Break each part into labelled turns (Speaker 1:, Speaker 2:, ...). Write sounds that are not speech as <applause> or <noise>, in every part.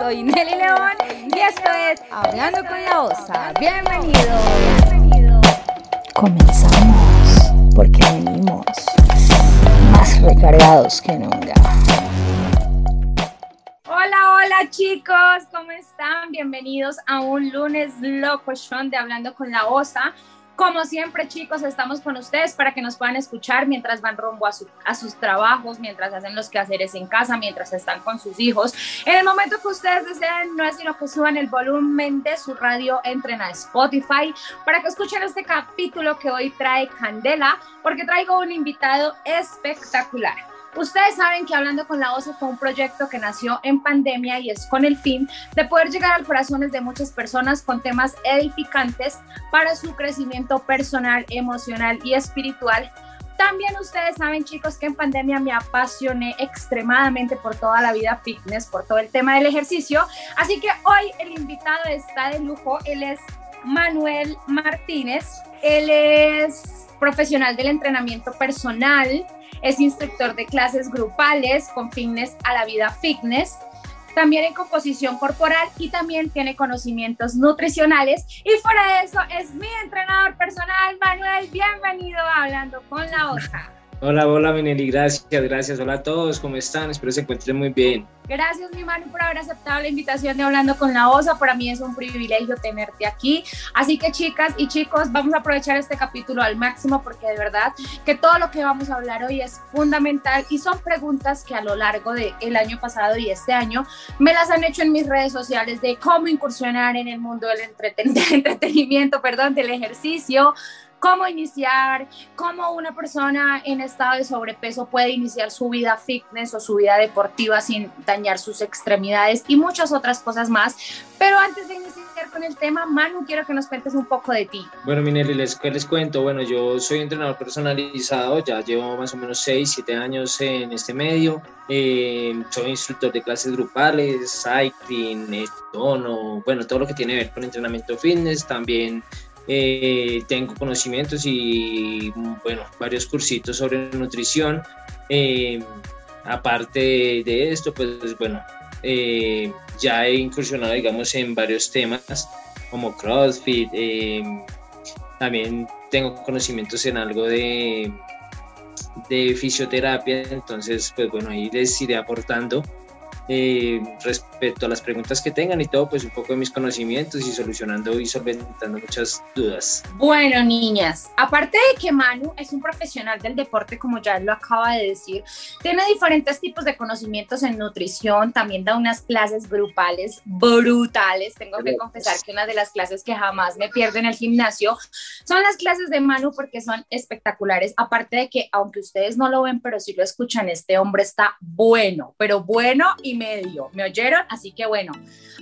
Speaker 1: soy Nelly León y esto es Hablando con la Osa. Bienvenido.
Speaker 2: Comenzamos porque venimos más recargados que nunca.
Speaker 1: Hola, hola chicos, ¿cómo están? Bienvenidos a un lunes loco de Hablando con la Osa. Como siempre, chicos, estamos con ustedes para que nos puedan escuchar mientras van rumbo a, sus trabajos, mientras hacen los quehaceres en casa, mientras están con sus hijos. En el momento que ustedes deseen, no es sino que suban el volumen de su radio, entren a Spotify para que escuchen este capítulo que hoy trae Candela, porque traigo un invitado espectacular. Ustedes saben que Hablando con la OCE fue un proyecto que nació en pandemia y es con el fin de poder llegar al corazones de muchas personas con temas edificantes para su crecimiento personal, emocional y espiritual. También ustedes saben, chicos, que en pandemia me apasioné extremadamente por toda la vida fitness, por todo el tema del ejercicio. Así que hoy el invitado está de lujo. Él es Manuel Martínez. Él es profesional del entrenamiento personal es instructor de clases grupales con fitness a la vida fitness, también en composición corporal y también tiene conocimientos nutricionales. Y fuera de eso, es mi entrenador personal, Manuel. Bienvenido a Hablando con la Osa.
Speaker 3: Hola, hola, Minelli, gracias, gracias. Hola a todos, ¿cómo están? Espero se encuentren muy bien.
Speaker 1: Gracias, mi Manu, por haber aceptado la invitación de Hablando con la OSA. Para mí es un privilegio tenerte aquí. Así que, chicas y chicos, vamos a aprovechar este capítulo al máximo porque de verdad que todo lo que vamos a hablar hoy es fundamental y son preguntas que a lo largo del año pasado y este año me las han hecho en mis redes sociales de cómo incursionar en el mundo del <laughs> entretenimiento, perdón, del ejercicio cómo iniciar, cómo una persona en estado de sobrepeso puede iniciar su vida fitness o su vida deportiva sin dañar sus extremidades y muchas otras cosas más. Pero antes de iniciar con el tema, Manu, quiero que nos cuentes un poco de ti.
Speaker 3: Bueno, Minelli, les, les cuento? Bueno, yo soy entrenador personalizado, ya llevo más o menos 6, 7 años en este medio. Eh, soy instructor de clases grupales, cycling, tono, bueno, todo lo que tiene que ver con entrenamiento fitness. También eh, tengo conocimientos y, bueno, varios cursitos sobre nutrición. Eh, aparte de esto, pues bueno, eh, ya he incursionado, digamos, en varios temas como CrossFit. también tengo conocimientos en algo de, de fisioterapia, entonces, pues bueno, ahí les iré aportando eh, respecto a las preguntas que tengan y todo, pues un poco de mis conocimientos y solucionando y solventando muchas dudas.
Speaker 1: Bueno, niñas, aparte de que Manu es un profesional del deporte, como ya lo acaba de decir, tiene diferentes tipos de conocimientos en nutrición, también da unas clases grupales brutales. Tengo que confesar que una de las clases que jamás me pierdo en el gimnasio son las clases de Manu porque son espectaculares. Aparte de que, aunque ustedes no lo ven, pero si lo escuchan, este hombre está bueno, pero bueno y medio. ¿Me oyeron? Así que bueno,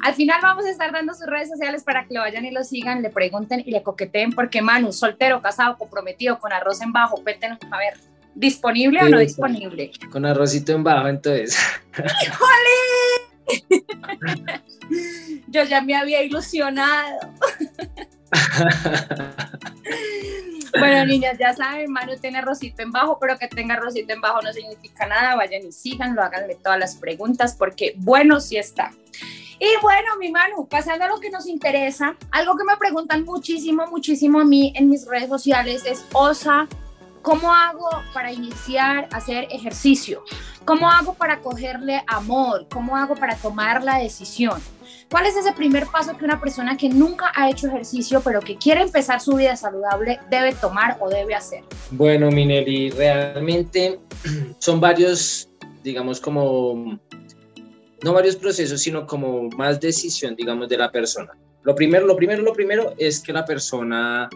Speaker 1: al final vamos a estar dando sus redes sociales para que lo vayan y lo sigan, le pregunten y le coqueteen, porque Manu, soltero, casado, comprometido, con arroz en bajo, cuéntenos, a ver, ¿disponible o no disponible?
Speaker 3: Con arrocito en bajo, entonces.
Speaker 1: ¡Híjole! Yo ya me había ilusionado. <laughs> Bueno, <laughs> niñas, ya saben, Manu tiene rosito en bajo, pero que tenga rosito en bajo no significa nada. Vayan y síganlo, háganle todas las preguntas, porque bueno, sí está. Y bueno, mi Manu, pasando a lo que nos interesa, algo que me preguntan muchísimo, muchísimo a mí en mis redes sociales es, Osa, ¿cómo hago para iniciar a hacer ejercicio? ¿Cómo hago para cogerle amor? ¿Cómo hago para tomar la decisión? ¿Cuál es ese primer paso que una persona que nunca ha hecho ejercicio pero que quiere empezar su vida saludable debe tomar o debe hacer?
Speaker 3: Bueno, Minelli, realmente <clears throat> son varios, digamos, como, no varios procesos, sino como más decisión, digamos, de la persona. Lo primero, lo primero, lo primero es que la persona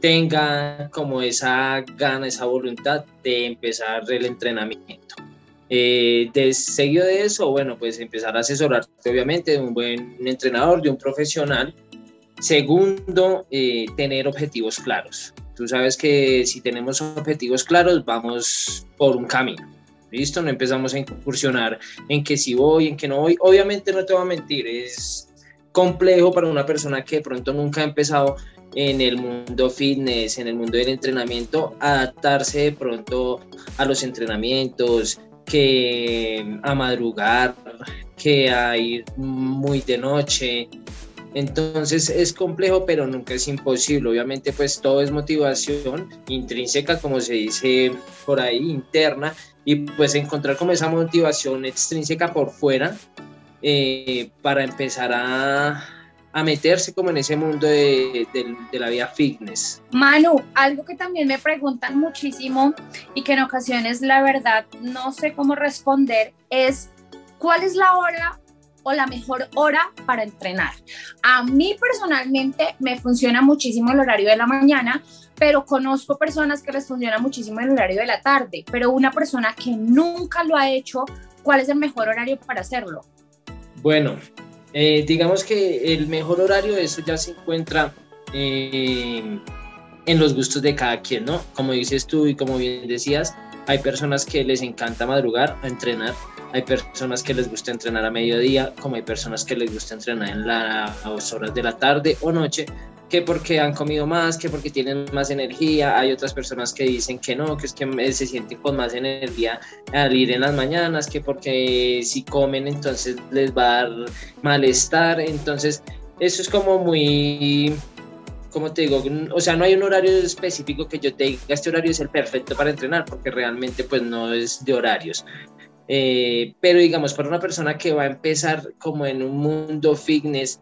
Speaker 3: tenga como esa gana, esa voluntad de empezar el entrenamiento. Eh, de seguido de eso, bueno, pues empezar a asesorarte obviamente de un buen entrenador, de un profesional. Segundo, eh, tener objetivos claros. Tú sabes que si tenemos objetivos claros, vamos por un camino. ¿Listo? No empezamos a incursionar en que si voy, en que no voy. Obviamente no te voy a mentir, es complejo para una persona que de pronto nunca ha empezado en el mundo fitness, en el mundo del entrenamiento, adaptarse de pronto a los entrenamientos, que a madrugar, que a ir muy de noche. Entonces es complejo, pero nunca es imposible. Obviamente, pues todo es motivación intrínseca, como se dice por ahí, interna, y pues encontrar como esa motivación extrínseca por fuera eh, para empezar a, a meterse como en ese mundo de, de, la vida fitness.
Speaker 1: Manu, algo que también me preguntan muchísimo y que en ocasiones la verdad no sé cómo responder es cuál es la hora o la mejor hora para entrenar. A mí personalmente me funciona muchísimo el horario de la mañana, pero conozco personas que les funciona muchísimo el horario de la tarde, pero una persona que nunca lo ha hecho, ¿cuál es el mejor horario para hacerlo?
Speaker 3: Bueno, eh, digamos que el mejor horario, eso ya se encuentra eh, en los gustos de cada quien, ¿no? Como dices tú y como bien decías, hay personas que les encanta madrugar a entrenar, hay personas que les gusta entrenar a mediodía, como hay personas que les gusta entrenar en las horas de la tarde o noche, que porque han comido más, que porque tienen más energía. Hay otras personas que dicen que no, que es que se sienten con más energía al ir en las mañanas, que porque si comen entonces les va a dar malestar. Entonces, eso es como muy, como te digo, o sea, no hay un horario específico que yo te diga, este horario es el perfecto para entrenar, porque realmente pues no es de horarios. Eh, pero digamos, para una persona que va a empezar como en un mundo fitness,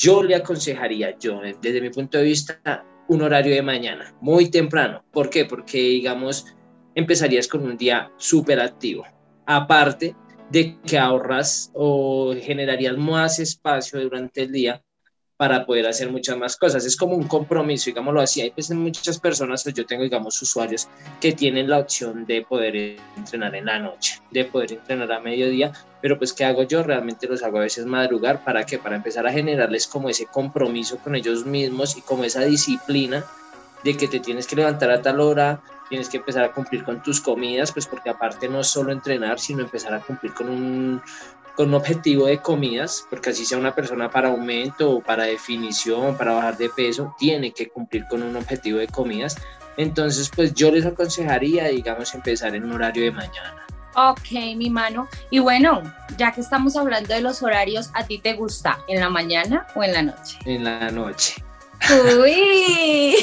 Speaker 3: yo le aconsejaría, yo, desde mi punto de vista, un horario de mañana, muy temprano. ¿Por qué? Porque, digamos, empezarías con un día súper activo. Aparte de que ahorras o generarías más espacio durante el día para poder hacer muchas más cosas. Es como un compromiso, digámoslo así. Hay pues muchas personas, pues yo tengo, digamos, usuarios que tienen la opción de poder entrenar en la noche, de poder entrenar a mediodía, pero pues ¿qué hago yo? Realmente los hago a veces madrugar. ¿Para qué? Para empezar a generarles como ese compromiso con ellos mismos y como esa disciplina de que te tienes que levantar a tal hora, tienes que empezar a cumplir con tus comidas, pues porque aparte no es solo entrenar, sino empezar a cumplir con un, con un objetivo de comidas, porque así sea una persona para aumento o para definición, para bajar de peso, tiene que cumplir con un objetivo de comidas. Entonces, pues yo les aconsejaría, digamos, empezar en un horario de mañana.
Speaker 1: Ok, mi mano. Y bueno, ya que estamos hablando de los horarios, ¿a ti te gusta en la mañana o en la noche?
Speaker 3: En la noche.
Speaker 1: Uy.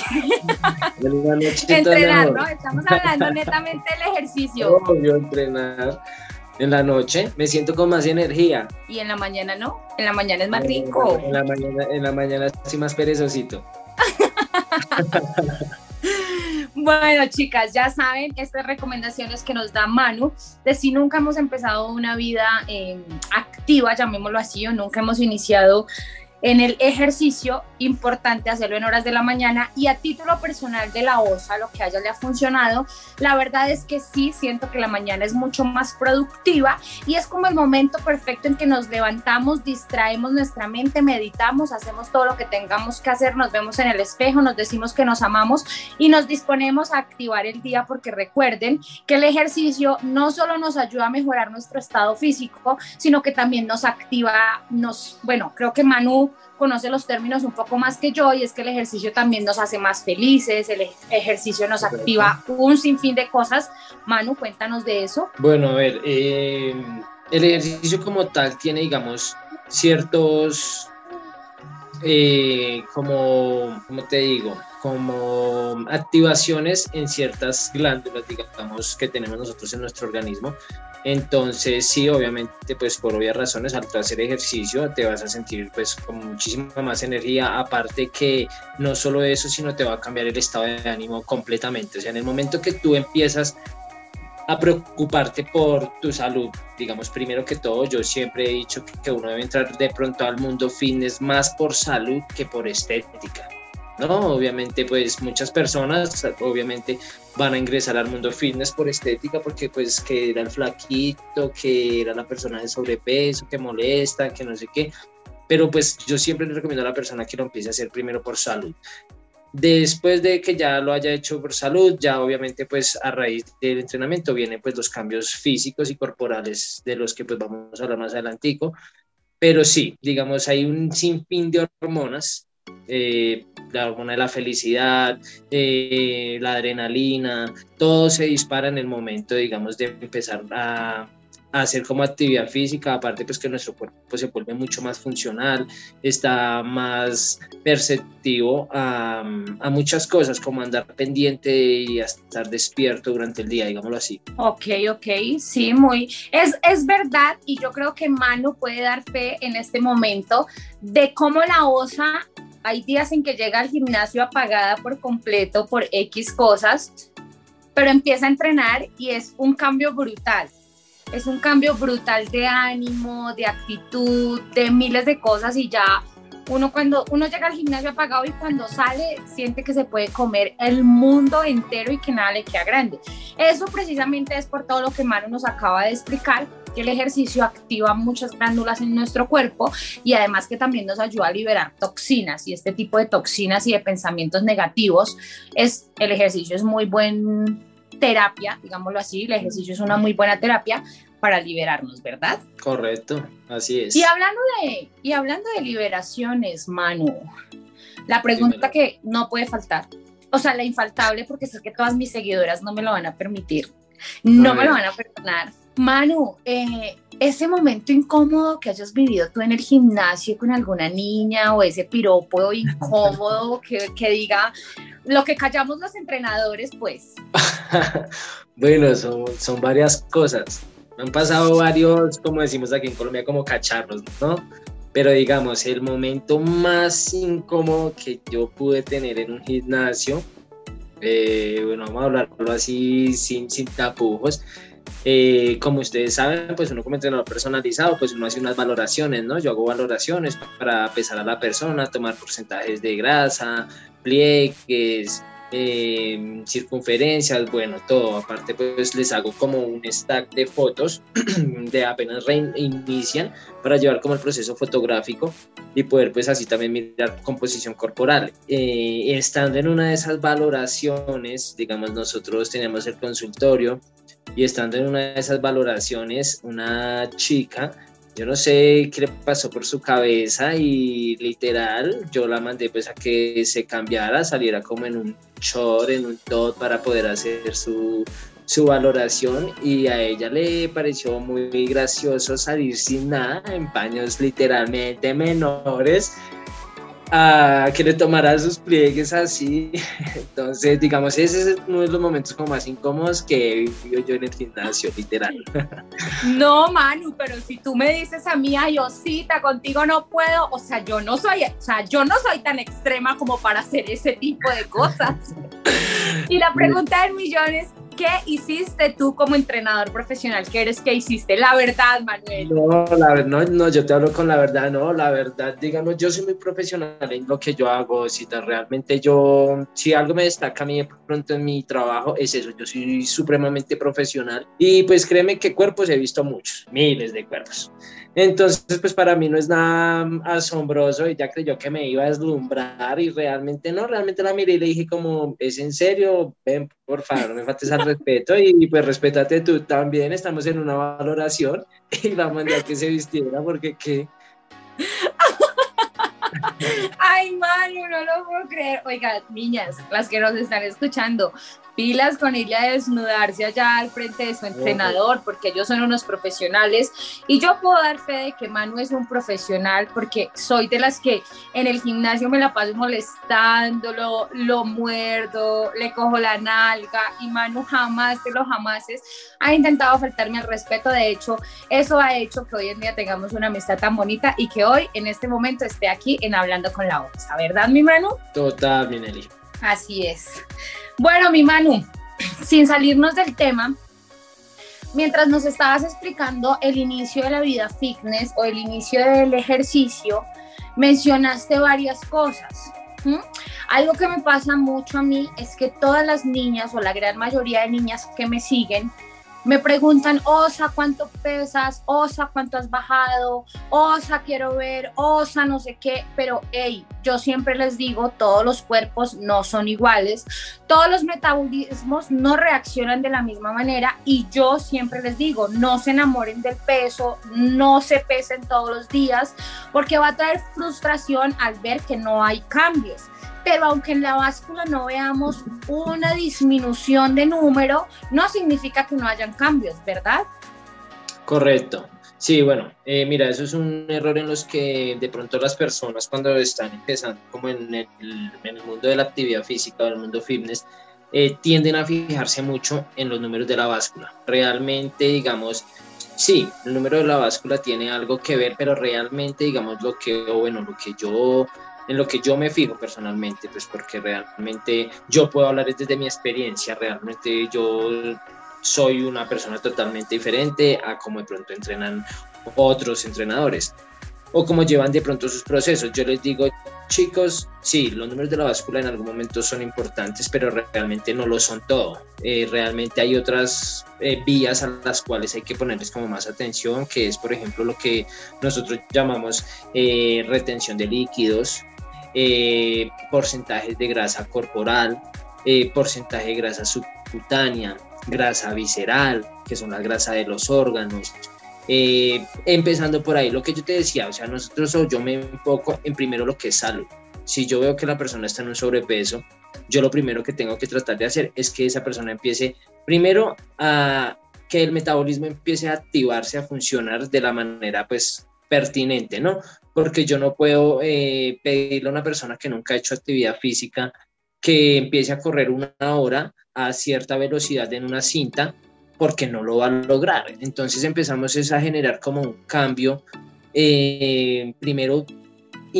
Speaker 1: <laughs> entrenar, ¿no? Estamos hablando netamente del ejercicio.
Speaker 3: yo entrenar en la noche me siento con más energía.
Speaker 1: Y en la mañana no, en la mañana es más rico.
Speaker 3: En la mañana, en la mañana estoy más perezosito. <laughs>
Speaker 1: Bueno, chicas, ya saben, estas recomendaciones que nos da Manu, de si nunca hemos empezado una vida eh, activa, llamémoslo así, o nunca hemos iniciado en el ejercicio, importante hacerlo en horas de la mañana y a título personal de la OSA, lo que haya le ha funcionado, la verdad es que sí, siento que la mañana es mucho más productiva y es como el momento perfecto en que nos levantamos, distraemos nuestra mente, meditamos, hacemos todo lo que tengamos que hacer, nos vemos en el espejo, nos decimos que nos amamos y nos disponemos a activar el día porque recuerden que el ejercicio no solo nos ayuda a mejorar nuestro estado físico, sino que también nos activa, nos, bueno, creo que Manu conoce los términos un poco más que yo y es que el ejercicio también nos hace más felices, el ejercicio nos activa un sinfín de cosas. Manu, cuéntanos de eso.
Speaker 3: Bueno, a ver, eh, el ejercicio como tal tiene, digamos, ciertos, eh, como, como te digo, como activaciones en ciertas glándulas, digamos, que tenemos nosotros en nuestro organismo. Entonces, sí, obviamente, pues por obvias razones, al hacer ejercicio te vas a sentir pues con muchísima más energía, aparte que no solo eso, sino te va a cambiar el estado de ánimo completamente. O sea, en el momento que tú empiezas a preocuparte por tu salud, digamos, primero que todo, yo siempre he dicho que uno debe entrar de pronto al mundo fitness más por salud que por estética. ¿no? Obviamente, pues muchas personas, obviamente, van a ingresar al mundo fitness por estética, porque pues que era el flaquito, que era la persona de sobrepeso, que molesta, que no sé qué. Pero pues yo siempre le recomiendo a la persona que lo empiece a hacer primero por salud. Después de que ya lo haya hecho por salud, ya obviamente pues a raíz del entrenamiento vienen pues los cambios físicos y corporales de los que pues vamos a hablar más adelantico. Pero sí, digamos, hay un sinfín de hormonas eh, la hormona de la felicidad, eh, la adrenalina, todo se dispara en el momento, digamos, de empezar a, hacer como actividad física, aparte pues que nuestro cuerpo se vuelve mucho más funcional, está más perceptivo a, a muchas cosas, como andar pendiente y estar despierto durante el día, digámoslo así.
Speaker 1: Ok, ok, sí, muy, es, es verdad y yo creo que Manu puede dar fe en este momento de cómo la OSA hay días en que llega al gimnasio apagada por completo por X cosas, pero empieza a entrenar y es un cambio brutal. Es un cambio brutal de ánimo, de actitud, de miles de cosas y ya uno cuando uno llega al gimnasio apagado y cuando sale siente que se puede comer el mundo entero y que nada le queda grande. Eso precisamente es por todo lo que Manu nos acaba de explicar, que el ejercicio activa muchas glándulas en nuestro cuerpo y además que también nos ayuda a liberar toxinas y este tipo de toxinas y de pensamientos negativos es el ejercicio es muy buen terapia, digámoslo así, el ejercicio es una muy buena terapia para liberarnos, ¿verdad?
Speaker 3: Correcto, así es.
Speaker 1: Y hablando de, y hablando de liberaciones, Manu, la pregunta que no puede faltar, o sea, la infaltable, porque sé que todas mis seguidoras no me lo van a permitir, no me lo van a perdonar. Manu, eh, ese momento incómodo que hayas vivido tú en el gimnasio con alguna niña o ese piropo incómodo <laughs> que, que diga lo que callamos los entrenadores, pues. <laughs>
Speaker 3: bueno, son, son varias cosas. Han pasado varios, como decimos aquí en Colombia, como cacharros, ¿no? Pero digamos, el momento más incómodo que yo pude tener en un gimnasio, eh, bueno, vamos a hablarlo así sin, sin tapujos, eh, como ustedes saben, pues uno como entrenador personalizado, pues uno hace unas valoraciones, ¿no? Yo hago valoraciones para pesar a la persona, tomar porcentajes de grasa, pliegues, eh, circunferencias, bueno, todo. Aparte, pues les hago como un stack de fotos <clears throat> de apenas reinician para llevar como el proceso fotográfico y poder pues así también mirar composición corporal. Eh, estando en una de esas valoraciones, digamos, nosotros tenemos el consultorio y estando en una de esas valoraciones, una chica yo no sé qué le pasó por su cabeza y literal yo la mandé pues a que se cambiara, saliera como en un short, en un top para poder hacer su, su valoración y a ella le pareció muy gracioso salir sin nada, en paños literalmente menores a que le tomara sus pliegues así. <laughs> Entonces, digamos, ese es uno de los momentos como más incómodos que he vivido yo en el gimnasio, literal. <laughs>
Speaker 1: No, Manu, pero si tú me dices a mí, ay, Osita, contigo no puedo, o sea, yo no soy, o sea, yo no soy tan extrema como para hacer ese tipo de cosas. <laughs> Y la pregunta del millón es, ¿Qué hiciste tú como entrenador profesional que eres? ¿Qué hiciste? La verdad, Manuel.
Speaker 3: No, la no, no, yo te hablo con la verdad, no, la verdad, digamos, yo soy muy profesional en lo que yo hago, si realmente yo, si algo me destaca a mí de pronto en mi trabajo, es eso, yo soy supremamente profesional y pues créeme que cuerpos he visto muchos, miles de cuerpos. Entonces, pues para mí no es nada asombroso. Ella creyó que me iba a deslumbrar y realmente no, realmente la miré y le dije como, ¿es en serio? Ven, por favor, me faltes al respeto y pues respétate tú también. Estamos en una valoración <laughs> y la mandé a que se vistiera porque qué. <laughs>
Speaker 1: Ay, Manu, no lo puedo creer. Oiga, niñas, las que nos están escuchando, pilas con ella a desnudarse allá al frente de su entrenador, porque ellos son unos profesionales. Y yo puedo dar fe de que Manu es un profesional, porque soy de las que en el gimnasio me la paso molestándolo, lo muerdo, le cojo la nalga, y Manu jamás de los jamases ha intentado faltarme al respeto. De hecho, eso ha hecho que hoy en día tengamos una amistad tan bonita y que hoy, en este momento, esté aquí en Hablando con la Osa, ¿verdad, mi Manu?
Speaker 3: Total, Mineli.
Speaker 1: Así es. Bueno, mi Manu, sin salirnos del tema, mientras nos estabas explicando el inicio de la vida fitness o el inicio del ejercicio, mencionaste varias cosas. Algo que me pasa mucho a mí es que todas las niñas o la gran mayoría de niñas que me siguen me preguntan, Osa, ¿cuánto pesas? Osa, ¿cuánto has bajado? Osa, quiero ver, Osa, no sé qué, pero hey, yo siempre les digo, todos los cuerpos no son iguales, todos los metabolismos no reaccionan de la misma manera y yo siempre les digo, no se enamoren del peso, no se pesen todos los días, porque va a traer frustración al ver que no hay cambios pero aunque en la báscula no veamos una disminución de número, no significa que no hayan cambios, ¿verdad?
Speaker 3: Correcto. Sí, bueno, eh, mira, eso es un error en los que de pronto las personas cuando están empezando como en el, mundo de la actividad física o el mundo fitness, eh, tienden a fijarse mucho en los números de la báscula. Realmente, digamos, sí, el número de la báscula tiene algo que ver, pero realmente, digamos, lo que, bueno, lo que yo, en lo que yo me fijo personalmente, pues porque realmente yo puedo hablar desde mi experiencia, realmente yo soy una persona totalmente diferente a como de pronto entrenan otros entrenadores o como llevan de pronto sus procesos. Yo les digo, chicos, sí, los números de la báscula en algún momento son importantes, pero realmente no lo son todo. Eh, realmente hay otras eh, vías a las cuales hay que ponerles como más atención, que es, por ejemplo, lo que nosotros llamamos eh, retención de líquidos, porcentajes de grasa corporal, porcentaje de grasa subcutánea, grasa visceral, que son la grasa de los órganos. Eh, empezando por ahí, lo que yo te decía, o sea, nosotros o yo me enfoco en primero lo que es salud. Si yo veo que la persona está en un sobrepeso, yo lo primero que tengo que tratar de hacer es que esa persona empiece primero a que el metabolismo empiece a activarse, a funcionar de la manera pues pertinente, ¿no? Porque yo no puedo eh, pedirle a una persona que nunca ha hecho actividad física que empiece a correr una hora a cierta velocidad en una cinta porque no lo va a lograr. Entonces empezamos a generar como un cambio, eh, primero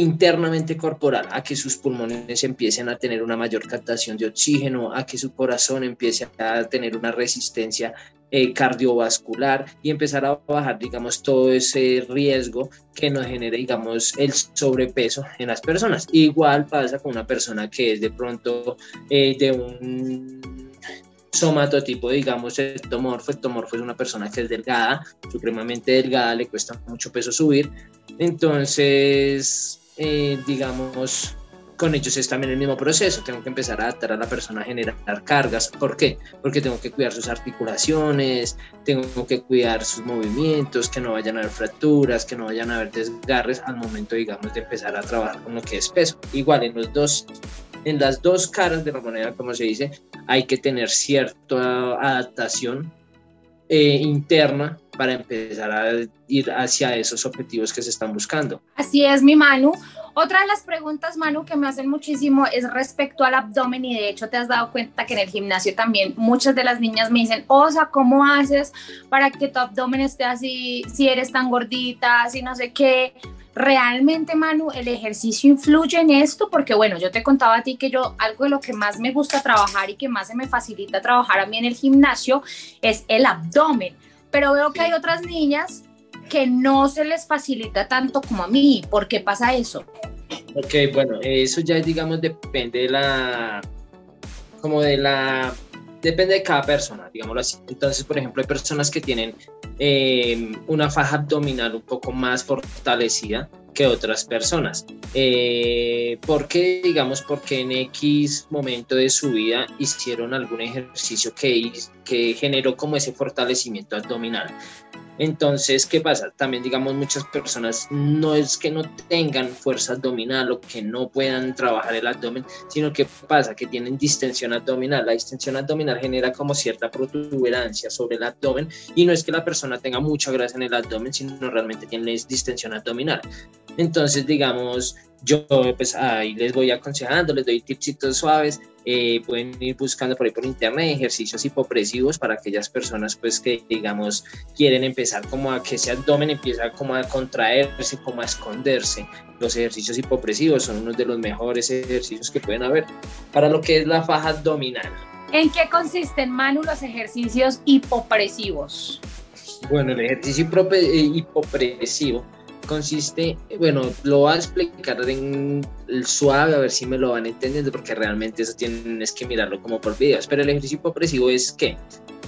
Speaker 3: internamente corporal, a que sus pulmones empiecen a tener una mayor captación de oxígeno, a que su corazón empiece a tener una resistencia eh, cardiovascular y empezar a bajar, digamos, todo ese riesgo que nos genera, digamos, el sobrepeso en las personas. Igual pasa con una persona que es de pronto eh, de un somatotipo, digamos, ectomorfo. Ectomorfo es una persona que es delgada, supremamente delgada, le cuesta mucho peso subir. Entonces, eh, digamos, con ellos es también el mismo proceso. Tengo que empezar a adaptar a la persona a generar cargas. ¿Por qué? Porque tengo que cuidar sus articulaciones, tengo que cuidar sus movimientos, que no vayan a haber fracturas, que no vayan a haber desgarres al momento, digamos, de empezar a trabajar con lo que es peso. Igual en los dos en las dos caras de la moneda, como se dice, hay que tener cierta adaptación eh, interna para empezar a ir hacia esos objetivos que se están buscando.
Speaker 1: Así es, mi Manu. Otra de las preguntas, Manu, que me hacen muchísimo es respecto al abdomen y de hecho te has dado cuenta que en el gimnasio también muchas de las niñas me dicen, Osa, ¿cómo haces para que tu abdomen esté así, si eres tan gordita, si no sé qué? Realmente, Manu, el ejercicio influye en esto, porque bueno, yo te contaba a ti que yo algo de lo que más me gusta trabajar y que más se me facilita trabajar a mí en el gimnasio es el abdomen, pero veo que hay otras niñas que no se les facilita tanto como a mí. ¿Por qué pasa eso?
Speaker 3: Ok, bueno, eso ya digamos depende de la, como de la depende de cada persona, digámoslo así. Entonces, por ejemplo, hay personas que tienen eh, una faja abdominal un poco más fortalecida que otras personas. Eh, ¿Por qué? Digamos, porque en X momento de su vida hicieron algún ejercicio que generó como ese fortalecimiento abdominal. Entonces, ¿qué pasa? También, digamos, muchas personas no es que no tengan fuerza abdominal o que no puedan trabajar el abdomen, sino que pasa que tienen distensión abdominal. La distensión abdominal genera como cierta protuberancia sobre el abdomen y no es que la persona tenga mucha grasa en el abdomen, sino realmente tiene distensión abdominal. Entonces, digamos, yo pues ahí les voy aconsejando, les doy tipsitos suaves, eh, pueden ir buscando por ahí por internet ejercicios hipopresivos para aquellas personas pues que digamos quieren empezar como a que ese abdomen empieza como a contraerse, como a esconderse. Los ejercicios hipopresivos son uno de los mejores ejercicios que pueden haber para lo que es la faja abdominal.
Speaker 1: ¿En qué consisten, Manu, los ejercicios hipopresivos?
Speaker 3: Bueno, el ejercicio eh, hipopresivo consiste, bueno, lo voy a explicar en el suave a ver si me lo van entendiendo porque realmente eso tienen es que mirarlo como por videos, pero el ejercicio hipopresivo es que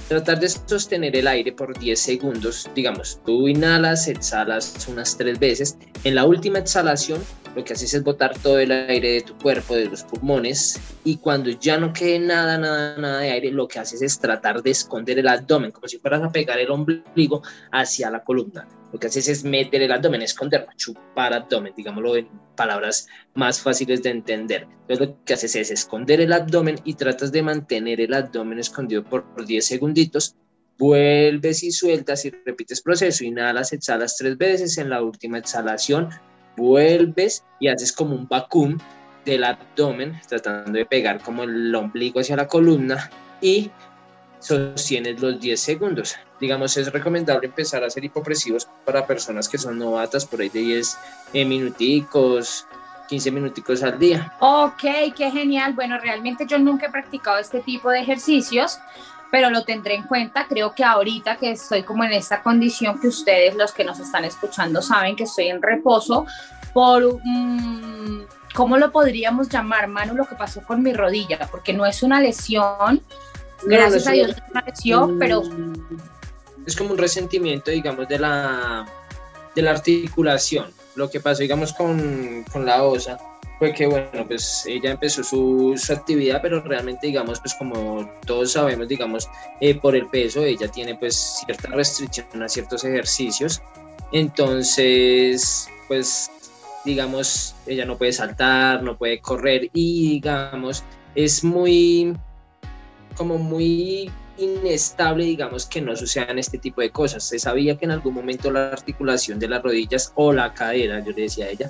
Speaker 3: tratar de sostener el aire por 10 segundos, digamos, tú inhalas, exhalas unas tres veces, en la última exhalación lo que haces es botar todo el aire de tu cuerpo, de los pulmones, y cuando ya no quede nada, nada, nada de aire, lo que haces es tratar de esconder el abdomen, como si fueras a pegar el ombligo hacia la columna. Lo que haces es meter el abdomen, esconderlo, chupar abdomen, digámoslo en palabras más fáciles de entender. Entonces lo que haces es esconder el abdomen y tratas de mantener el abdomen escondido por 10 segunditos vuelves y sueltas y repites proceso, inhalas, exhalas tres veces, en la última exhalación vuelves y haces como un vacuum del abdomen, tratando de pegar como el ombligo hacia la columna y sostienes los 10 segundos. Digamos, es recomendable empezar a hacer hipopresivos para personas que son novatas por ahí de 10 eh, minuticos, 15 minuticos al día.
Speaker 1: Ok, qué genial. Bueno, realmente yo nunca he practicado este tipo de ejercicios, pero lo tendré en cuenta. Creo que ahorita que estoy como en esta condición que ustedes, los que nos están escuchando, saben que estoy en reposo por... ¿Cómo lo podríamos llamar, Manu, lo que pasó con mi rodilla? Porque no es una lesión, gracias a Dios no es una lesión, pero...
Speaker 3: Es como un resentimiento, digamos, de la, de la articulación. Lo que pasó, digamos, con, con la OSA fue que, bueno, pues ella empezó su, su, actividad, pero realmente, digamos, pues como todos sabemos, digamos, eh, por el peso, ella tiene pues cierta restricción a ciertos ejercicios. Entonces, pues, digamos, ella no puede saltar, no puede correr y, digamos, es muy, como muy inestable, digamos, que no sucedan este tipo de cosas. Se sabía que en algún momento la articulación de las rodillas o la cadera, yo le decía a ella,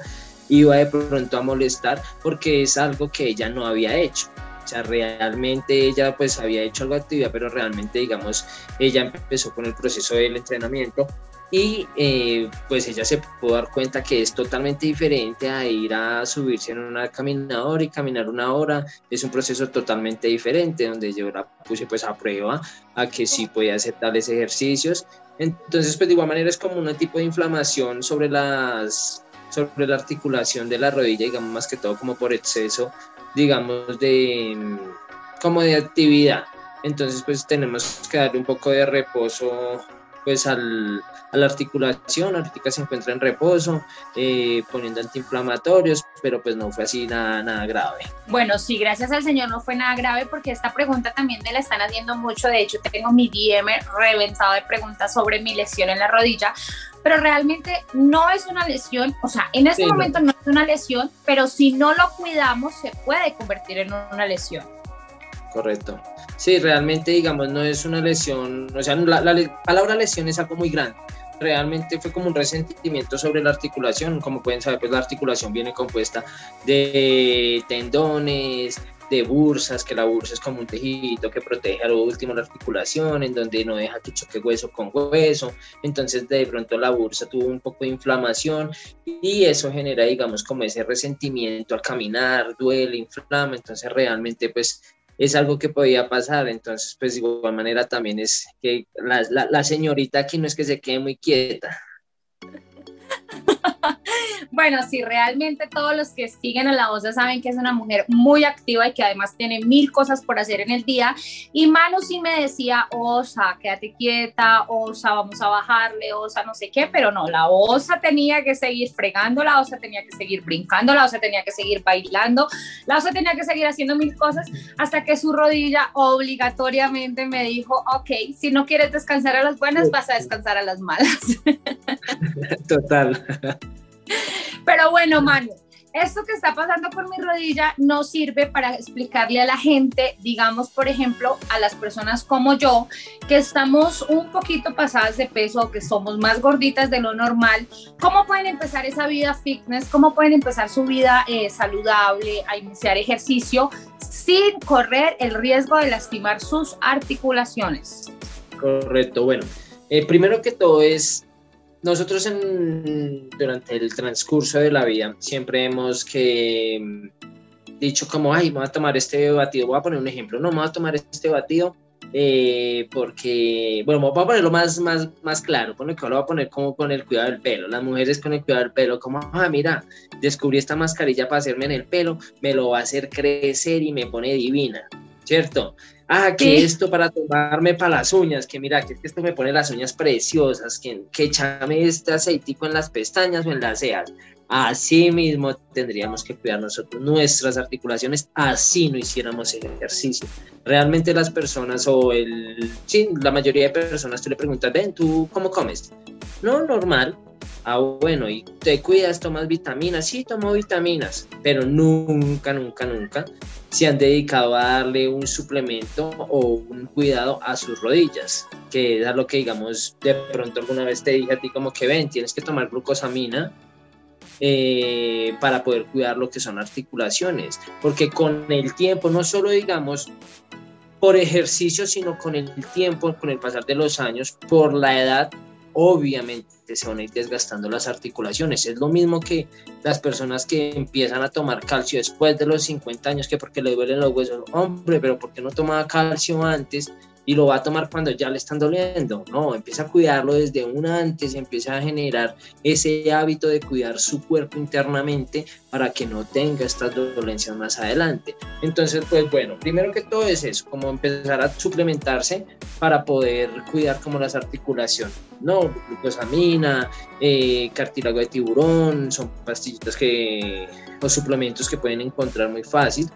Speaker 3: iba de pronto a molestar porque es algo que ella no había hecho. O sea, realmente ella pues había hecho algo de actividad, pero realmente, digamos, ella empezó con el proceso del entrenamiento y eh, pues ella se pudo dar cuenta que es totalmente diferente a ir a subirse en una caminadora y caminar una hora, es un proceso totalmente diferente donde yo la puse pues a prueba a que sí podía hacer tales ejercicios, entonces pues de igual manera es como un tipo de inflamación sobre las sobre la articulación de la rodilla, digamos más que todo como por exceso, digamos de como de actividad, entonces pues tenemos que darle un poco de reposo pues al, a la articulación, ahorita se encuentra en reposo, eh, poniendo antiinflamatorios, pero pues no fue así nada, nada grave.
Speaker 1: Bueno, sí, gracias al Señor no fue nada grave porque esta pregunta también me la están haciendo mucho, de hecho tengo mi DM reventado de preguntas sobre mi lesión en la rodilla, pero realmente no es una lesión, o sea, en este momento no. es una lesión, pero si no lo cuidamos se puede convertir en una lesión.
Speaker 3: Correcto. Sí, realmente, digamos, no es una lesión, o sea, la, la palabra lesión es algo muy grande realmente fue como un resentimiento sobre la articulación. Como pueden saber, pues la articulación viene compuesta de tendones, de bursas, que la bursa es como un tejito que protege a lo último la articulación, en donde no deja que choque hueso con hueso. Entonces, de pronto la bursa tuvo un poco de inflamación y eso genera, digamos, como ese resentimiento al caminar, duele, inflama. Entonces, realmente, pues es algo que podía pasar. Entonces, pues de igual manera también es que la, la, señorita aquí no es que se quede muy quieta. <laughs>
Speaker 1: Bueno, sí, realmente todos los que siguen a la OSA saben que es una mujer muy activa y que además tiene mil cosas por hacer en el día. Y Manu sí me decía, Osa, quédate quieta, Osa, vamos a bajarle, Osa, no sé qué, pero no, la Osa tenía que seguir fregando, la Osa tenía que seguir brincando, la Osa tenía que seguir bailando, la Osa tenía que seguir haciendo mil cosas hasta que su rodilla obligatoriamente me dijo, ok, si no quieres descansar a las buenas, vas a descansar a las malas. <laughs>
Speaker 3: Total.
Speaker 1: Pero bueno, Manu, esto que está pasando por mi rodilla no sirve para explicarle a la gente, digamos, por ejemplo, a las personas como yo, que estamos un poquito pasadas de peso, que somos más gorditas de lo normal, cómo pueden empezar esa vida fitness, cómo pueden empezar su vida eh, saludable, a iniciar ejercicio sin correr el riesgo de lastimar sus articulaciones.
Speaker 3: Correcto, bueno, eh, primero que todo es nosotros en, durante el transcurso de la vida siempre hemos que mm, dicho como, ay, voy a tomar este batido, voy a poner un ejemplo, no, voy a tomar este batido eh, porque, bueno, voy a ponerlo más, más, más claro, lo voy a poner como con el cuidado del pelo, las mujeres con el cuidado del pelo, como, ah, mira, descubrí esta mascarilla para hacerme en el pelo, me lo va a hacer crecer y me pone divina, ¿cierto? Ah, que esto para tomarme para las uñas, que mira, que esto me pone las uñas preciosas, que, que echame este aceitico en las pestañas o en las cejas. Así mismo tendríamos que cuidar nosotros nuestras articulaciones, así no hiciéramos ejercicio. Realmente las personas o el, sí, la mayoría de personas tú le preguntas, ven, ¿tú cómo comes? No, normal, Ah, bueno, y te cuidas, tomas vitaminas, sí, tomo vitaminas, pero nunca, nunca, nunca se han dedicado a darle un suplemento o un cuidado a sus rodillas, que es lo que digamos, de pronto alguna vez te dije a ti como que ven, tienes que tomar glucosamina eh, para poder cuidar lo que son articulaciones, porque con el tiempo, no solo digamos por ejercicio, sino con el tiempo, con el pasar de los años, por la edad, obviamente se van a ir desgastando las articulaciones. Es lo mismo que las personas que empiezan a tomar calcio después de los 50 años, que porque le duelen los huesos, hombre, pero ¿por qué no tomaba calcio antes? Y lo va a tomar cuando ya le están doliendo. No, empieza a cuidarlo desde un antes, empieza a generar ese hábito de cuidar su cuerpo internamente para que no tenga estas dolencias más adelante. Entonces, pues bueno, primero que todo es eso, como empezar a suplementarse para poder cuidar como las articulaciones, ¿no? Glucosamina, eh, cartílago de tiburón, son pastillitas que, o suplementos que pueden encontrar muy fácil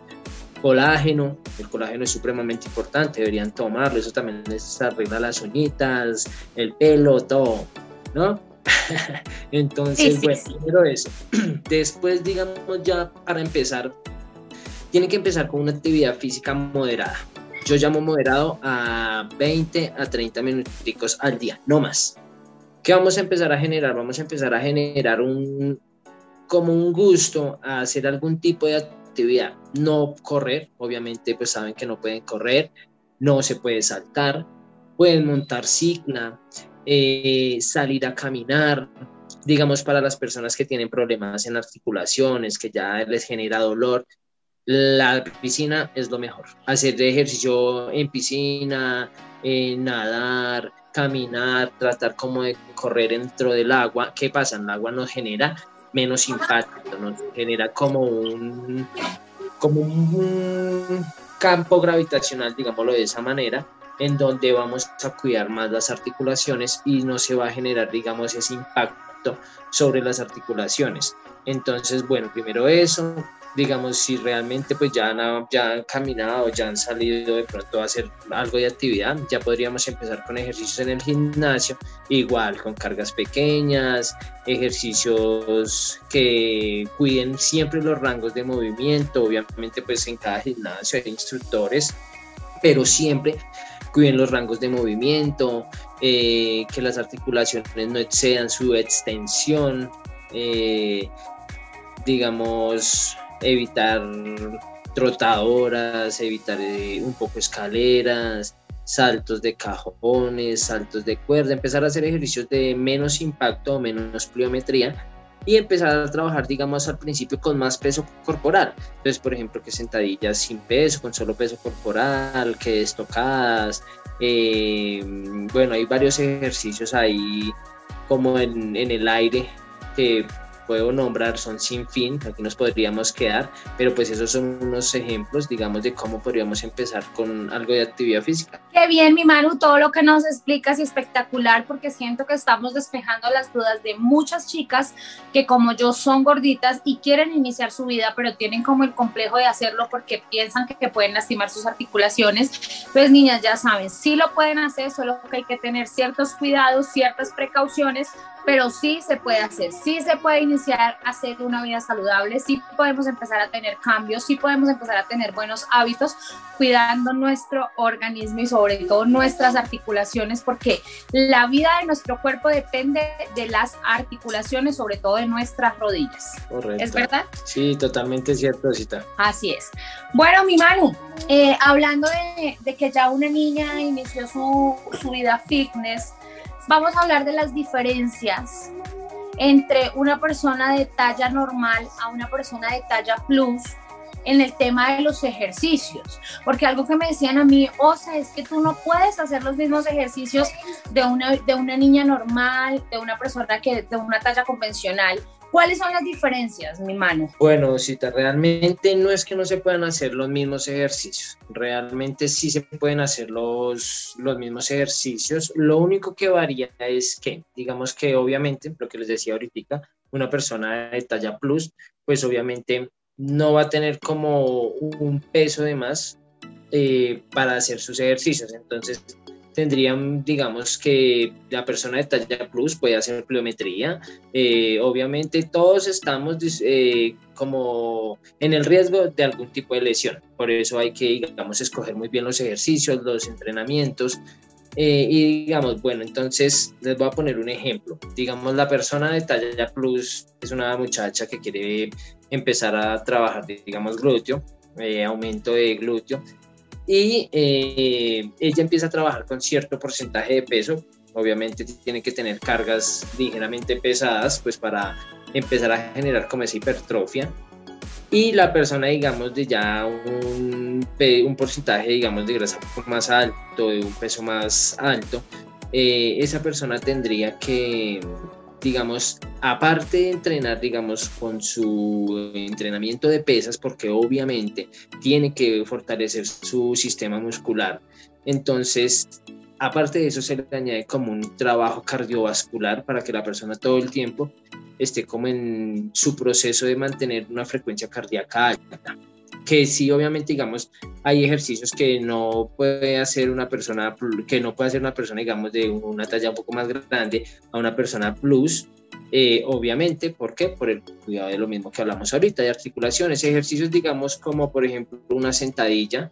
Speaker 3: colágeno, el colágeno es supremamente importante, deberían tomarlo, eso también les arregla las uñitas, el pelo, todo, ¿no? <laughs> Entonces, bueno, primero eso. <clears throat> Después, digamos, ya para empezar, tienen que empezar con una actividad física moderada. Yo llamo moderado a 20 a 30 minutos al día, no más. ¿Qué vamos a empezar a generar? Vamos a empezar a generar un, como un gusto a hacer algún tipo de actividad actividad. No correr, obviamente pues saben que no pueden correr, no se puede saltar, pueden montar cicla, eh, salir a caminar, digamos para las personas que tienen problemas en articulaciones, que ya les genera dolor, la piscina es lo mejor. Hacer ejercicio en piscina, nadar, caminar, tratar como de correr dentro del agua. ¿Qué pasa? El agua nos genera menos impacto, nos genera como un, como un campo gravitacional, digámoslo de esa manera, en donde vamos a cuidar más las articulaciones y no se va a generar, digamos, ese impacto sobre las articulaciones. Entonces, bueno, primero eso, digamos, si realmente pues ya han, ya han caminado, ya han salido de pronto a hacer algo de actividad, ya podríamos empezar con ejercicios en el gimnasio, igual con cargas pequeñas, ejercicios que cuiden siempre los rangos de movimiento, obviamente pues en cada gimnasio hay instructores, pero siempre cuiden los rangos de movimiento, eh, que las articulaciones no excedan su extensión, eh, digamos, evitar trotadoras, evitar eh, un poco escaleras, saltos de cajones, saltos de cuerda, empezar a hacer ejercicios de menos impacto menos pliometría y empezar a trabajar, digamos, al principio con más peso corporal. Entonces, por ejemplo, que sentadillas sin peso, con solo peso corporal, que estocadas. Eh, bueno, hay varios ejercicios ahí como en, en el aire que puedo nombrar son sin fin, aquí nos podríamos quedar, pero pues esos son unos ejemplos, digamos, de cómo podríamos empezar con algo de actividad física.
Speaker 1: Qué bien, mi Manu, todo lo que nos explicas es espectacular porque siento que estamos despejando las dudas de muchas chicas que como yo son gorditas y quieren iniciar su vida, pero tienen como el complejo de hacerlo porque piensan que, pueden lastimar sus articulaciones. Pues niñas, ya saben, sí lo pueden hacer, solo que hay que tener ciertos cuidados, ciertas precauciones pero sí se puede hacer, sí se puede iniciar a hacer una vida saludable, sí podemos empezar a tener cambios, sí podemos empezar a tener buenos hábitos cuidando nuestro organismo y sobre todo nuestras articulaciones, porque la vida de nuestro cuerpo depende de las articulaciones, sobre todo de nuestras rodillas.
Speaker 3: Correcto.
Speaker 1: ¿Es verdad?
Speaker 3: Sí, totalmente cierto, Cita.
Speaker 1: Así es. Bueno, mi Manu, eh, hablando de, de, que ya una niña inició su, su vida fitness, vamos a hablar de las diferencias entre una persona de talla normal a una persona de talla plus en el tema de los ejercicios, porque algo que me decían a mí, o sea, es que tú no puedes hacer los mismos ejercicios de una, de una niña normal, de una persona que de una talla convencional. ¿Cuáles son las diferencias, mi mano?
Speaker 3: Bueno, Cita, realmente no es que no se puedan hacer los mismos ejercicios, realmente sí se pueden hacer los, los mismos ejercicios. Lo único que varía es que, digamos que obviamente, lo que les decía ahorita, una persona de talla plus, pues obviamente no va a tener como un peso de más eh, para hacer sus ejercicios. Entonces, tendrían, digamos, que la persona de talla plus puede hacer pliometría. Eh, obviamente todos estamos eh, como en el riesgo de algún tipo de lesión. Por eso hay que, digamos, escoger muy bien los ejercicios, los entrenamientos. Eh, y digamos, bueno, entonces les voy a poner un ejemplo. Digamos, la persona de talla plus es una muchacha que quiere empezar a trabajar, digamos, glúteo, aumento de glúteo y eh, ella empieza a trabajar con cierto porcentaje de peso. Obviamente tiene que tener cargas ligeramente pesadas pues para empezar a generar como esa hipertrofia. Y la persona, digamos, de ya un, un porcentaje, digamos, de grasa más alto, de un peso más alto, eh, esa persona tendría que digamos, aparte de entrenar, digamos, con su entrenamiento de pesas, porque obviamente tiene que fortalecer su sistema muscular, entonces, aparte de eso, se le añade como un trabajo cardiovascular para que la persona todo el tiempo esté como en su proceso de mantener una frecuencia cardíaca alta que sí, obviamente, digamos, hay ejercicios que no puede hacer una persona, que no puede hacer una persona, digamos, de una talla un poco más grande a una persona plus, eh, obviamente, ¿por qué? Por el cuidado de lo mismo que hablamos ahorita, de articulaciones, ejercicios, digamos, como por ejemplo una sentadilla,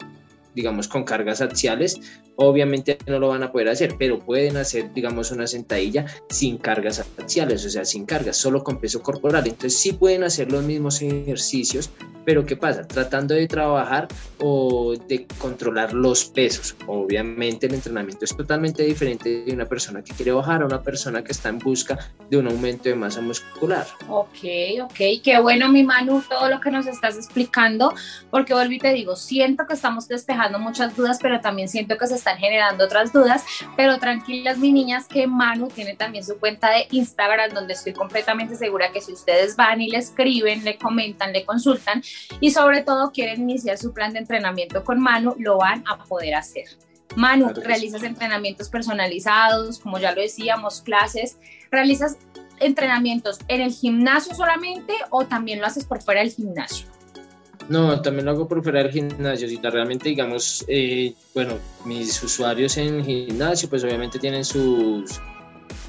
Speaker 3: digamos, con cargas axiales, obviamente no lo van a poder hacer, pero pueden hacer, digamos, una sentadilla sin cargas axiales, o sea, sin cargas, solo con peso corporal. Entonces sí pueden hacer los mismos ejercicios, pero ¿qué pasa? Tratando de trabajar o de controlar los pesos. Obviamente el entrenamiento es totalmente diferente de una persona que quiere bajar a una persona que está en busca de un aumento de masa muscular.
Speaker 1: Ok, ok, qué bueno mi Manu, todo lo que nos estás explicando, porque vuelvo y te digo, siento que estamos despejando muchas dudas, pero también siento que se están generando otras dudas, pero tranquilas mi niñas que Manu tiene también su cuenta de Instagram donde estoy completamente segura que si ustedes van y le escriben, le comentan, le consultan, y sobre todo quieren iniciar su plan de entrenamiento con Manu, lo van a poder hacer. Manu, realizas entrenamientos personalizados, como ya lo decíamos, clases, realizas entrenamientos en el gimnasio solamente o también lo haces por fuera del gimnasio?
Speaker 3: No, también lo hago por fuera del gimnasio. Si realmente, digamos, eh, bueno, mis usuarios en gimnasio, pues obviamente tienen sus,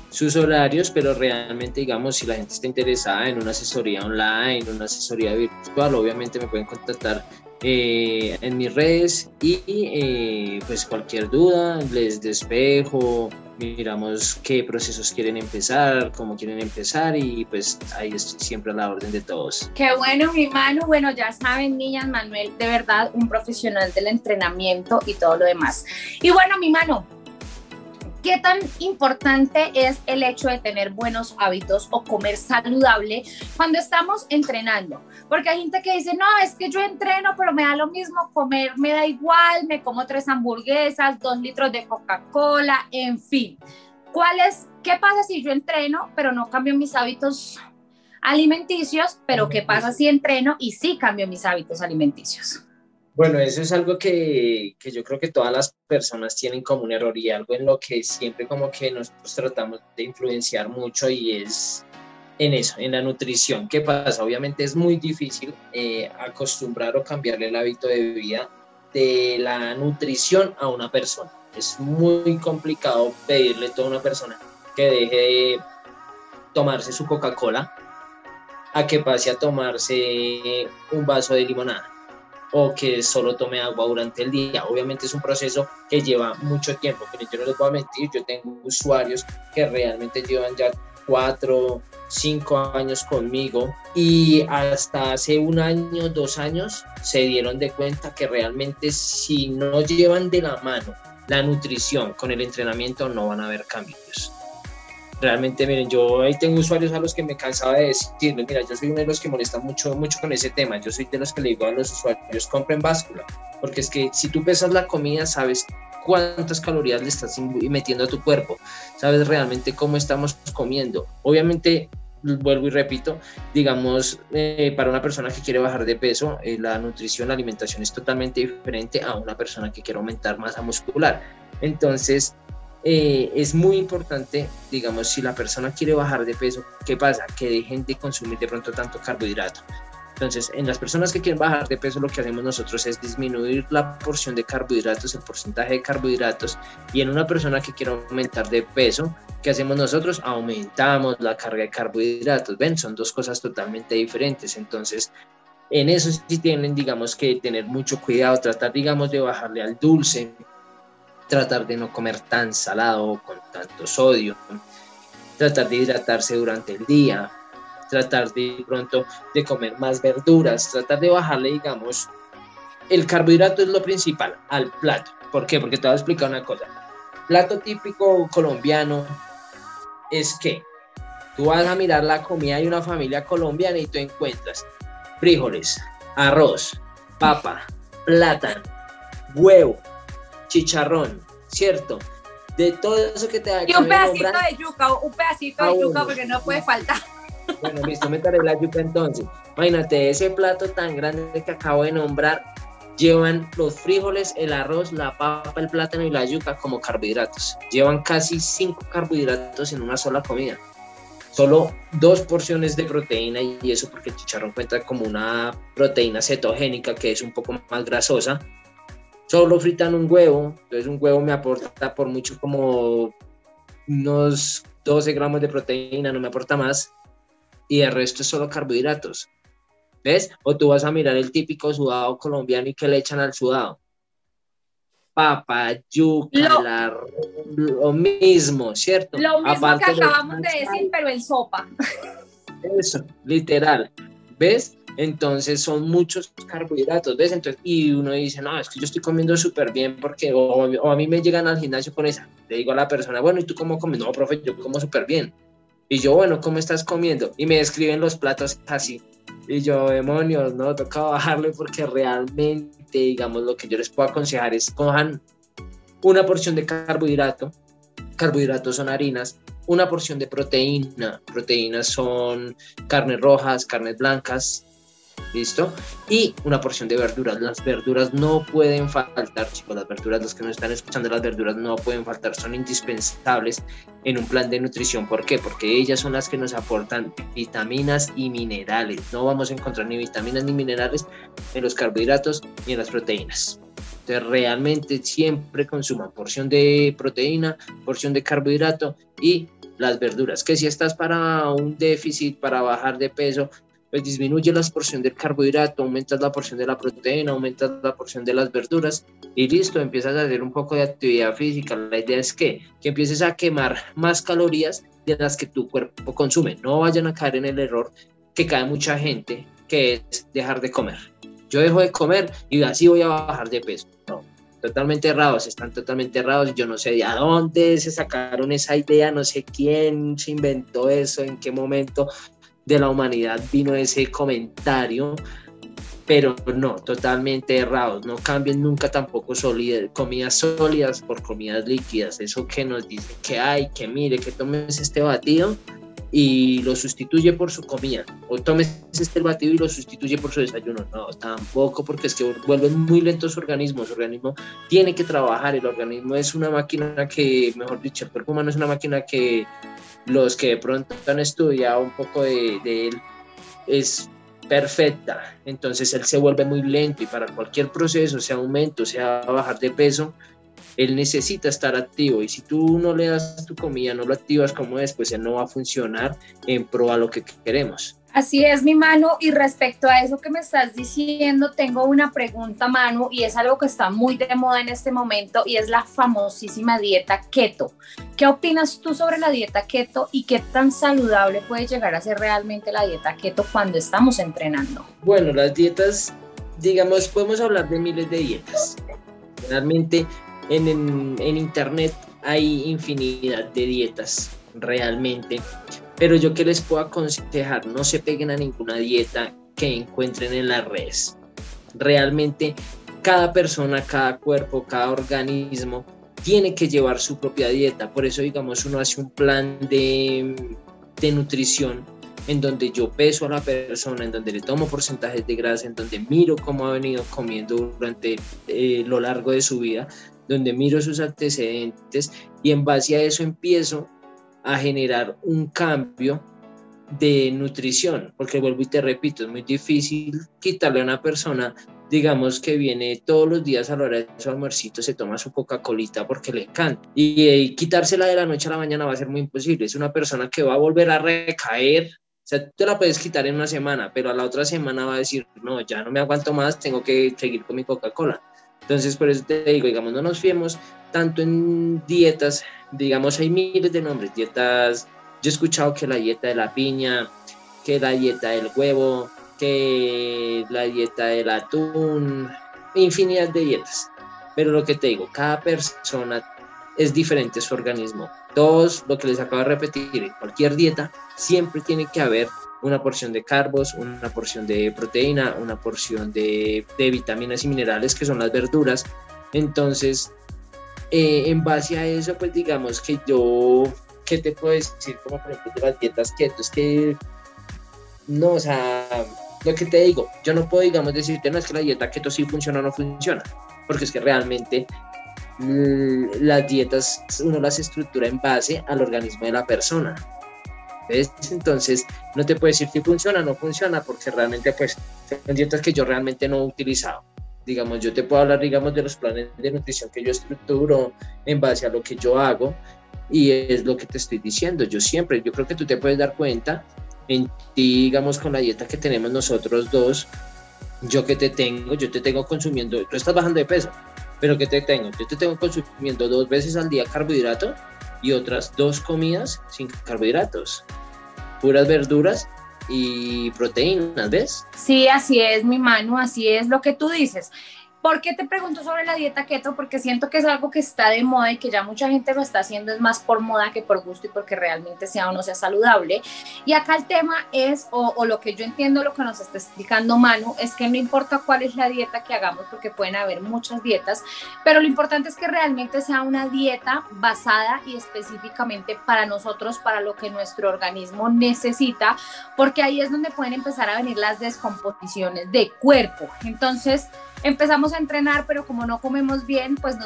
Speaker 3: sus horarios, pero realmente, digamos, si la gente está interesada en una asesoría online, una asesoría virtual, obviamente me pueden contactar eh, en mis redes y eh, pues cualquier duda les despejo, miramos qué procesos quieren empezar, cómo quieren empezar y pues ahí estoy siempre a la orden de todos.
Speaker 1: Qué bueno, mi mano. Bueno, ya saben, niñas, Manuel, de verdad, un profesional del entrenamiento y todo lo demás. Y bueno, mi mano, ¿Qué tan importante es el hecho de tener buenos hábitos o comer saludable cuando estamos entrenando? Porque hay gente que dice, no, es que yo entreno, pero me da lo mismo comer, me da igual, me como tres hamburguesas, dos litros de Coca-Cola, en fin. ¿Cuál es, qué pasa si yo entreno, pero no cambio mis hábitos alimenticios? Pero ¿qué pasa si entreno y sí cambio mis hábitos alimenticios?
Speaker 3: Bueno, eso es algo que, que, yo creo que todas las personas tienen como un error y algo en lo que siempre como que nosotros tratamos de influenciar mucho y es en eso, en la nutrición. ¿Qué pasa? Obviamente es muy difícil eh, acostumbrar o cambiarle el hábito de vida de la nutrición a una persona. Es muy complicado pedirle a toda una persona que deje de tomarse su Coca-Cola a que pase a tomarse un vaso de limonada o que solo tome agua durante el día. Obviamente es un proceso que lleva mucho tiempo, pero yo no les voy a mentir, yo tengo usuarios que realmente llevan ya cuatro, cinco años conmigo y hasta hace un año, dos años se dieron de cuenta que realmente si no llevan de la mano la nutrición con el entrenamiento no van a haber cambios realmente, miren, yo ahí tengo usuarios a los que me cansaba de decirles, mira, yo soy uno de los que molesta mucho, mucho con ese tema, yo soy de los que le digo a los usuarios, compren báscula, porque es que si tú pesas la comida, sabes cuántas calorías le estás metiendo a tu cuerpo, sabes realmente cómo estamos comiendo. Obviamente, vuelvo y repito, digamos, eh, para una persona que quiere bajar de peso, eh, la nutrición, la alimentación es totalmente diferente a una persona que quiere aumentar masa muscular. Entonces, eh, es muy importante, digamos, si la persona quiere bajar de peso, ¿qué pasa? Que dejen de consumir de pronto tanto carbohidrato. Entonces, en las personas que quieren bajar de peso, lo que hacemos nosotros es disminuir la porción de carbohidratos, el porcentaje de carbohidratos, y en una persona que quiere aumentar de peso, ¿qué hacemos nosotros? Aumentamos la carga de carbohidratos. Ven, son dos cosas totalmente diferentes. Entonces, en eso sí tienen, digamos, que tener mucho cuidado, tratar, digamos, de bajarle al dulce, tratar de no comer tan salado con tanto sodio, tratar de hidratarse durante el día, tratar de pronto de comer más verduras, tratar de bajarle, digamos, el carbohidrato es lo principal al plato. ¿Por qué? Porque te voy a explicar una cosa. Plato típico colombiano es que tú vas a mirar la comida de una familia colombiana y tú encuentras frijoles, arroz, papa, plátano, huevo, chicharrón, ¿cierto? De todo eso que te da.
Speaker 1: Y un pedacito de yuca, un pedacito de yuca porque no puede faltar.
Speaker 3: Bueno, listo, meteré la yuca entonces. Imagínate, ese plato tan grande que acabo de nombrar, llevan los frijoles, el arroz, la papa, el plátano y la yuca como carbohidratos. Llevan casi cinco carbohidratos en una sola comida. Solo dos porciones de proteína y eso porque el chicharrón cuenta como una proteína cetogénica que es un poco más grasosa. Solo fritan un huevo, entonces un huevo me aporta por mucho como unos 12 gramos de proteína, no me aporta más y el resto es solo carbohidratos. ¿Ves? O tú vas a mirar el típico sudado colombiano y que le echan al sudado. Papa, yuca, lo, mismo, ¿cierto?
Speaker 1: Lo mismo que acabamos de, decir, pero en sopa.
Speaker 3: Eso, literal. ¿Ves? Entonces son muchos carbohidratos, ¿ves? Entonces, y uno dice, no, es que yo estoy comiendo súper bien porque, o, o, a mí me llegan al gimnasio con esa. Le digo a la persona, bueno, ¿y tú cómo comes? No, profe, yo como súper bien. Y yo, bueno, ¿cómo estás comiendo? Y me describen los platos así. Y yo, demonios, no, toca bajarle porque realmente, digamos, lo que yo les puedo aconsejar es cojan una porción de carbohidrato. Carbohidratos son harinas. Una porción de proteína. Proteínas son carnes rojas, carnes blancas, ¿Listo? Y una porción de verduras. Las verduras no pueden faltar, chicos. Las verduras, los que nos están escuchando, las verduras no pueden faltar. Son indispensables en un plan de nutrición. ¿Por qué? Porque ellas son las que nos aportan vitaminas y minerales. No vamos a encontrar ni vitaminas ni minerales en los carbohidratos ni en las proteínas. Entonces, realmente siempre consuman porción de proteína, porción de carbohidrato y las verduras. Que si estás para un déficit, para bajar de peso, pues disminuye la porción del carbohidrato, aumentas la porción de la proteína, aumentas la porción de las verduras y listo, empiezas a hacer un poco de actividad física. La idea es que, que empieces a quemar más calorías de las que tu cuerpo consume. No vayan a caer en el error que cae mucha gente, que es dejar de comer. Yo dejo de comer y así voy a bajar de peso. No, totalmente errados, están totalmente errados. Yo no sé de dónde se sacaron esa idea, no sé quién se inventó eso, en qué momento, de la humanidad vino ese comentario, pero no, totalmente errados. No cambien nunca tampoco comidas sólidas por comidas líquidas. Eso que nos dice que hay, que mire, que tomes este batido y lo sustituye por su comida. O tomes este batido y lo sustituye por su desayuno. No, tampoco, porque es que vuelven muy lentos su organismo. Su organismo tiene que trabajar. El organismo es una máquina que, mejor dicho, el cuerpo humano es una máquina que los que de pronto han estudiado un poco de, él, es perfecta. Entonces él se vuelve muy lento y para cualquier proceso, sea aumento, sea bajar de peso, él necesita estar activo y si tú no le das tu comida, no lo activas como es, pues él no va a funcionar en pro a lo que queremos.
Speaker 1: Así es, mi mano. Y respecto a eso que me estás diciendo, tengo una pregunta, Manu, y es algo que está muy de moda en este momento y es la famosísima dieta keto. ¿Qué opinas tú sobre la dieta keto y qué tan saludable puede llegar a ser realmente la dieta keto cuando estamos entrenando?
Speaker 3: Bueno, las dietas, digamos, podemos hablar de miles de dietas. Realmente en, en, internet hay infinidad de dietas, realmente pero yo que les puedo aconsejar, no se peguen a ninguna dieta que encuentren en las redes. Realmente cada persona, cada cuerpo, cada organismo tiene que llevar su propia dieta. Por eso, digamos, uno hace un plan de, de nutrición en donde yo peso a la persona, en donde le tomo porcentajes de grasa, en donde miro cómo ha venido comiendo durante eh, lo largo de su vida, donde miro sus antecedentes y en base a eso empiezo a generar un cambio de nutrición, porque vuelvo y te repito, es muy difícil quitarle a una persona, digamos que viene todos los días a la hora de su almuercito, se toma su Coca-Colita porque le encanta, y, y, quitársela de la noche a la mañana va a ser muy imposible, es una persona que va a volver a recaer, o sea, te la puedes quitar en una semana, pero a la otra semana va a decir, no, ya no me aguanto más, tengo que seguir con mi Coca-Cola. Entonces, por eso te digo, digamos, no nos fiemos tanto en dietas, digamos, hay miles de nombres, dietas yo he escuchado que la dieta de la piña, que la dieta del huevo, que la dieta del atún, infinidad de dietas. Pero lo que te digo, cada persona es diferente su organismo. Todos, lo que les acabo de repetir, cualquier dieta siempre tiene que haber una porción de carbos, una porción de proteína, una porción de, vitaminas y minerales que son las verduras. Entonces, eh, en base a eso, pues digamos que yo ¿qué te puedo decir? Como por ejemplo de las dietas keto, es que no, o sea, lo que te digo, yo no puedo, digamos, decirte, no es que la dieta keto sí funciona o no funciona, porque es que realmente las dietas uno las estructura en base al organismo de la persona. Entonces, no te puedo decir si funciona o no funciona, porque realmente, pues, son dietas que yo realmente no he utilizado. Digamos, yo te puedo hablar, digamos, de los planes de nutrición que yo estructuro en base a lo que yo hago, y es lo que te estoy diciendo. Yo siempre, yo creo que tú te puedes dar cuenta en ti, digamos, con la dieta que tenemos nosotros dos, yo que te tengo, yo te tengo consumiendo, tú estás bajando de peso, pero que te tengo? Yo te tengo consumiendo dos veces al día carbohidrato y otras dos comidas sin carbohidratos, puras verduras y proteínas, ¿ves?
Speaker 1: Sí, así es, mi mano, así es lo que tú dices. ¿Por qué te pregunto sobre la dieta keto? Porque siento que es algo que está de moda y que ya mucha gente lo está haciendo, es más por moda que por gusto y porque realmente sea o no sea saludable. Y acá el tema es, o, lo que yo entiendo, lo que nos está explicando Manu, es que no importa cuál es la dieta que hagamos, porque pueden haber muchas dietas, pero lo importante es que realmente sea una dieta basada y específicamente para nosotros, para lo que nuestro organismo necesita, porque ahí es donde pueden empezar a venir las descomposiciones de cuerpo. Entonces, empezamos a entrenar, pero como no comemos bien, pues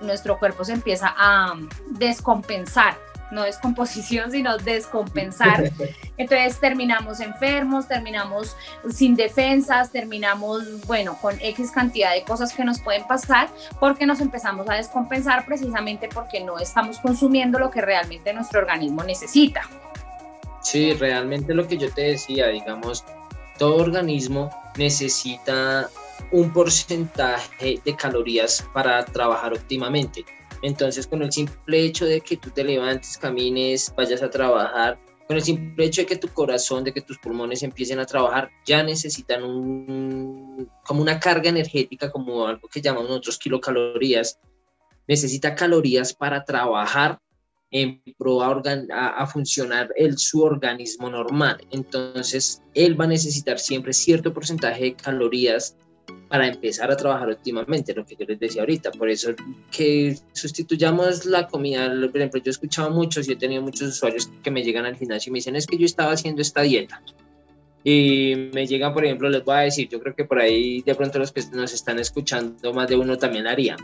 Speaker 1: nuestro cuerpo se empieza a descompensar, no descomposición, sino descompensar. <laughs> Entonces terminamos enfermos, terminamos sin defensas, terminamos, bueno, con X cantidad de cosas que nos pueden pasar porque nos empezamos a descompensar precisamente porque no estamos consumiendo lo que realmente nuestro organismo necesita.
Speaker 3: Sí, realmente lo que yo te decía, digamos, todo organismo necesita un porcentaje de calorías para trabajar óptimamente. Entonces, con el simple hecho de que tú te levantes, camines, vayas a trabajar, con el simple hecho de que tu corazón, de que tus pulmones empiecen a trabajar, ya necesitan como una carga energética, como algo que llamamos nosotros kilocalorías. Necesita calorías para trabajar en pro a, a, funcionar el, su organismo normal. Entonces, él va a necesitar siempre cierto porcentaje de calorías para empezar a trabajar óptimamente, lo que yo les decía ahorita. Por eso que sustituyamos la comida, por ejemplo, yo he escuchado muchos y he tenido muchos usuarios que me llegan al gimnasio y me dicen, es que yo estaba haciendo esta dieta. Y me llegan, por ejemplo, les voy a decir, yo creo que por ahí de pronto los que nos están escuchando, más de uno también haría,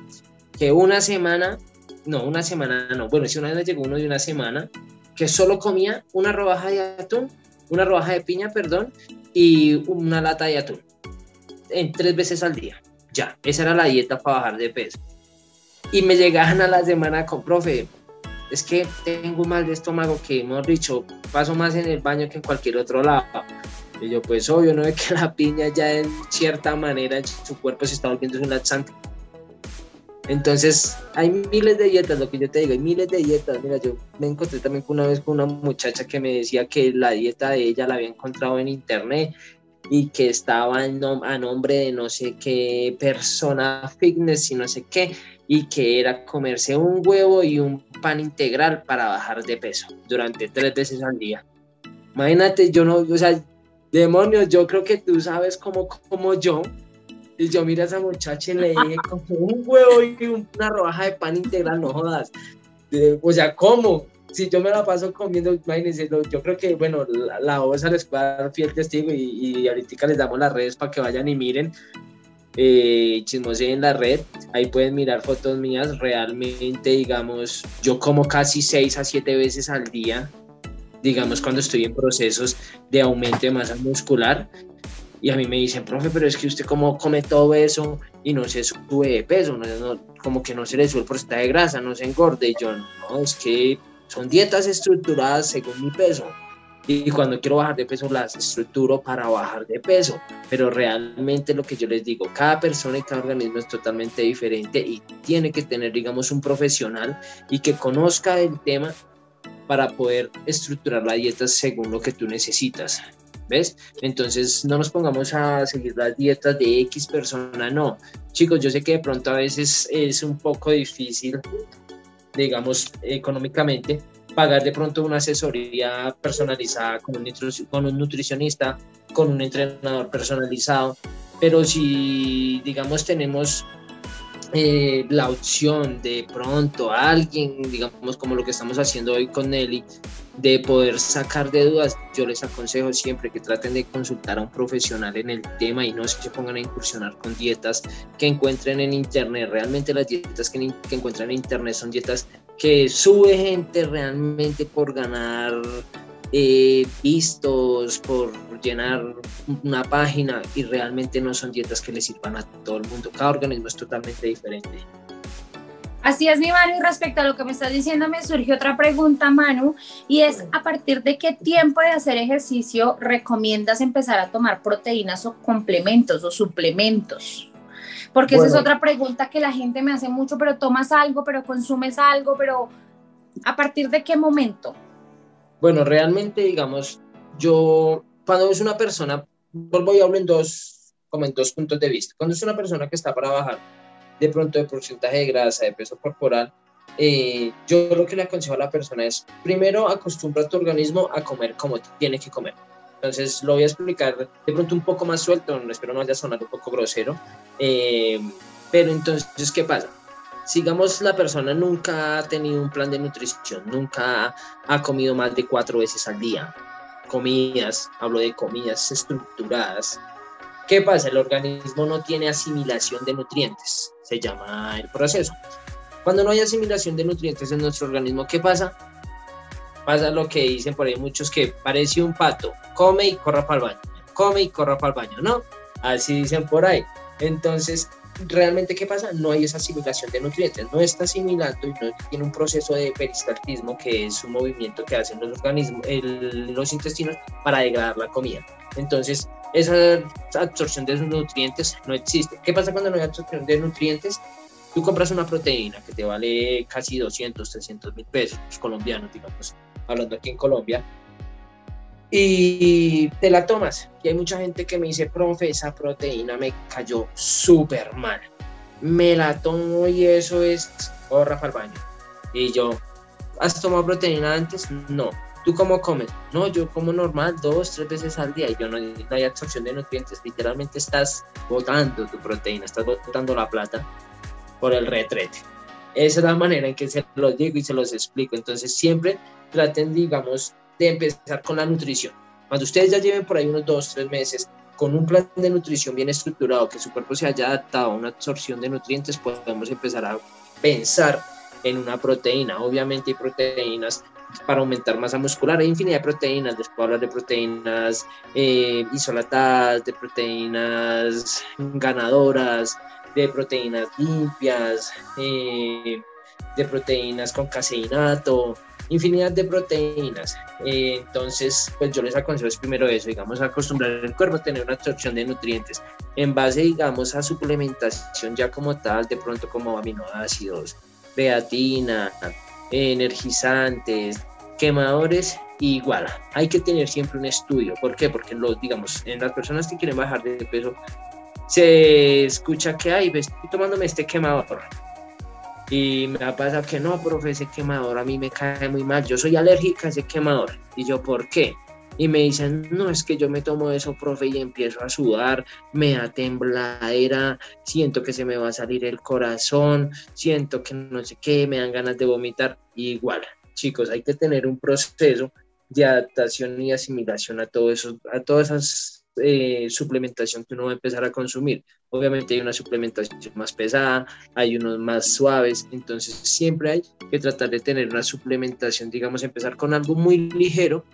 Speaker 3: que una semana, no, una semana no, bueno, si una vez llegó uno de una semana, que solo comía una rodaja de atún, una rodaja de piña, perdón, y una lata de atún en tres veces al día. Ya, esa era la dieta para bajar de peso. Y me llegaban a la semana con, profe, es que tengo mal de estómago que, hemos dicho, paso más en el baño que en cualquier otro lado. Y yo, pues obvio, no es <laughs> que la piña ya en cierta manera su cuerpo se está volviendo un laxante. Entonces, hay miles de dietas, lo que yo te digo, hay miles de dietas. Mira, yo me encontré también una vez con una muchacha que me decía que la dieta de ella la había encontrado en internet y que estaba a nombre de no sé qué persona fitness y no sé qué, y que era comerse un huevo y un pan integral para bajar de peso durante tres veces al día. Imagínate, yo no, o sea, demonios, yo creo que tú sabes como, como yo, y yo mira a esa muchacha y le dije, como un huevo y una rodaja de pan integral, no jodas. O sea, ¿cómo? Si yo me la paso comiendo, imagínense, yo creo que, bueno, la, la OSA les puede dar fiel testigo y, y ahorita les damos las redes para que vayan y miren, eh, en la red, ahí pueden mirar fotos mías, realmente, digamos, yo como casi 6 a 7 veces al día, digamos cuando estoy en procesos de aumento de masa muscular y a mí me dicen, profe, pero es que usted como come todo eso y no se sube de peso, como que no se le sube el porcentaje de grasa, no se engorde. Y yo, no, es que son dietas estructuradas según mi peso. Y cuando quiero bajar de peso, las estructuro para bajar de peso. Pero realmente lo que yo les digo, cada persona y cada organismo es totalmente diferente y tiene que tener, digamos, un profesional y que conozca el tema para poder estructurar la dieta según lo que tú necesitas. ¿Ves? Entonces no nos pongamos a seguir las dietas de X persona, no. Chicos, yo sé que de pronto a veces es un poco difícil, digamos, económicamente, pagar de pronto una asesoría personalizada con un, con un nutricionista, con un entrenador personalizado, pero si, digamos, tenemos eh, la opción de pronto a alguien, digamos como lo que estamos haciendo hoy con Nelly, de poder sacar de dudas, yo les aconsejo siempre que traten de consultar a un profesional en el tema y no se pongan a incursionar con dietas que encuentren en internet. Realmente las dietas que, encuentran en internet son dietas que sube gente realmente por ganar eh, vistos, por llenar una página y realmente no son dietas que le sirvan a todo el mundo. Cada organismo es totalmente diferente.
Speaker 1: Así es, mi Manu, y respecto a lo que me estás diciendo, me surgió otra pregunta, Manu, y es a partir de qué tiempo de hacer ejercicio recomiendas empezar a tomar proteínas o complementos o suplementos? Porque esa es otra pregunta que la gente me hace mucho, pero tomas algo, pero consumes algo, pero ¿a partir de qué momento?
Speaker 3: Bueno, realmente, digamos, yo, cuando es una persona, vuelvo y hablo en dos, como en dos puntos de vista. Cuando es una persona que está para bajar de pronto de porcentaje de grasa, de peso corporal, eh, yo lo que le aconsejo a la persona es, primero, acostumbra a tu organismo a comer como tiene que comer. Entonces, lo voy a explicar de pronto un poco más suelto, espero no vaya a sonar un poco grosero, eh, pero entonces, ¿qué pasa? sigamos la persona nunca ha tenido un plan de nutrición, nunca ha comido más de cuatro veces al día. Comidas, hablo de comidas estructuradas. ¿Qué pasa? El organismo no tiene asimilación de nutrientes, se llama el proceso. Cuando no hay asimilación de nutrientes en nuestro organismo, ¿qué pasa? Pasa lo que dicen por ahí muchos que parece un pato, come y corra para el baño, come y corra para el baño, ¿no? Así dicen por ahí. Entonces, realmente ¿qué pasa? No hay esa asimilación de nutrientes, no está asimilando y no tiene un proceso de peristaltismo que es un movimiento que hacen los organismos, los intestinos para degradar la comida. Entonces, esa absorción de esos nutrientes no existe. ¿Qué pasa cuando no hay absorción de nutrientes? Tú compras una proteína que te vale casi 200, 300 mil pesos colombianos, digamos, hablando aquí en Colombia, y te la tomas. Y hay mucha gente que me dice, profe, esa proteína me cayó súper mal. Me la tomo y eso es, oh, Rafa al baño. Y yo, ¿has tomado proteína antes? No. ¿Tú cómo comes? No, yo como normal, dos, tres veces al día y yo no, no hay absorción de nutrientes. Literalmente estás botando tu proteína, estás botando la plata por el retrete. Esa es la manera en que se los digo y se los explico. Entonces siempre traten, digamos, de empezar con la nutrición. Cuando ustedes ya lleven por ahí unos dos, tres meses con un plan de nutrición bien estructurado, que su cuerpo se haya adaptado a una absorción de nutrientes, podemos empezar a pensar en una proteína. Obviamente hay proteínas para aumentar masa muscular, hay infinidad de proteínas, les puedo hablar de proteínas eh, isolatadas, de proteínas ganadoras, de proteínas limpias, eh, de proteínas con caseinato, infinidad de proteínas. Eh, entonces, pues yo les aconsejo primero eso, digamos, acostumbrar el cuerpo a tener una absorción de nutrientes en base, digamos, a suplementación ya como tal, de pronto como aminoácidos, beatina, energizantes, quemadores, igual. Hay que tener siempre un estudio. ¿Por qué? Porque, los, digamos, en las personas que quieren bajar de peso, se escucha que, hay, estoy tomándome este quemador y me ha pasado que no, profe, ese quemador a mí me cae muy mal. Yo soy alérgica a ese quemador. Y yo, ¿por qué? Y me dicen, no, es que yo me tomo eso, profe, y empiezo a sudar, me da tembladera, siento que se me va a salir el corazón, siento que no sé qué, me dan ganas de vomitar. igual, chicos, hay que tener un proceso de adaptación y asimilación a todo eso, a todas esas eh, suplementación que uno va a empezar a consumir. Obviamente hay una suplementación más pesada, hay unos más suaves, entonces siempre hay que tratar de tener una suplementación, digamos, empezar con algo muy ligero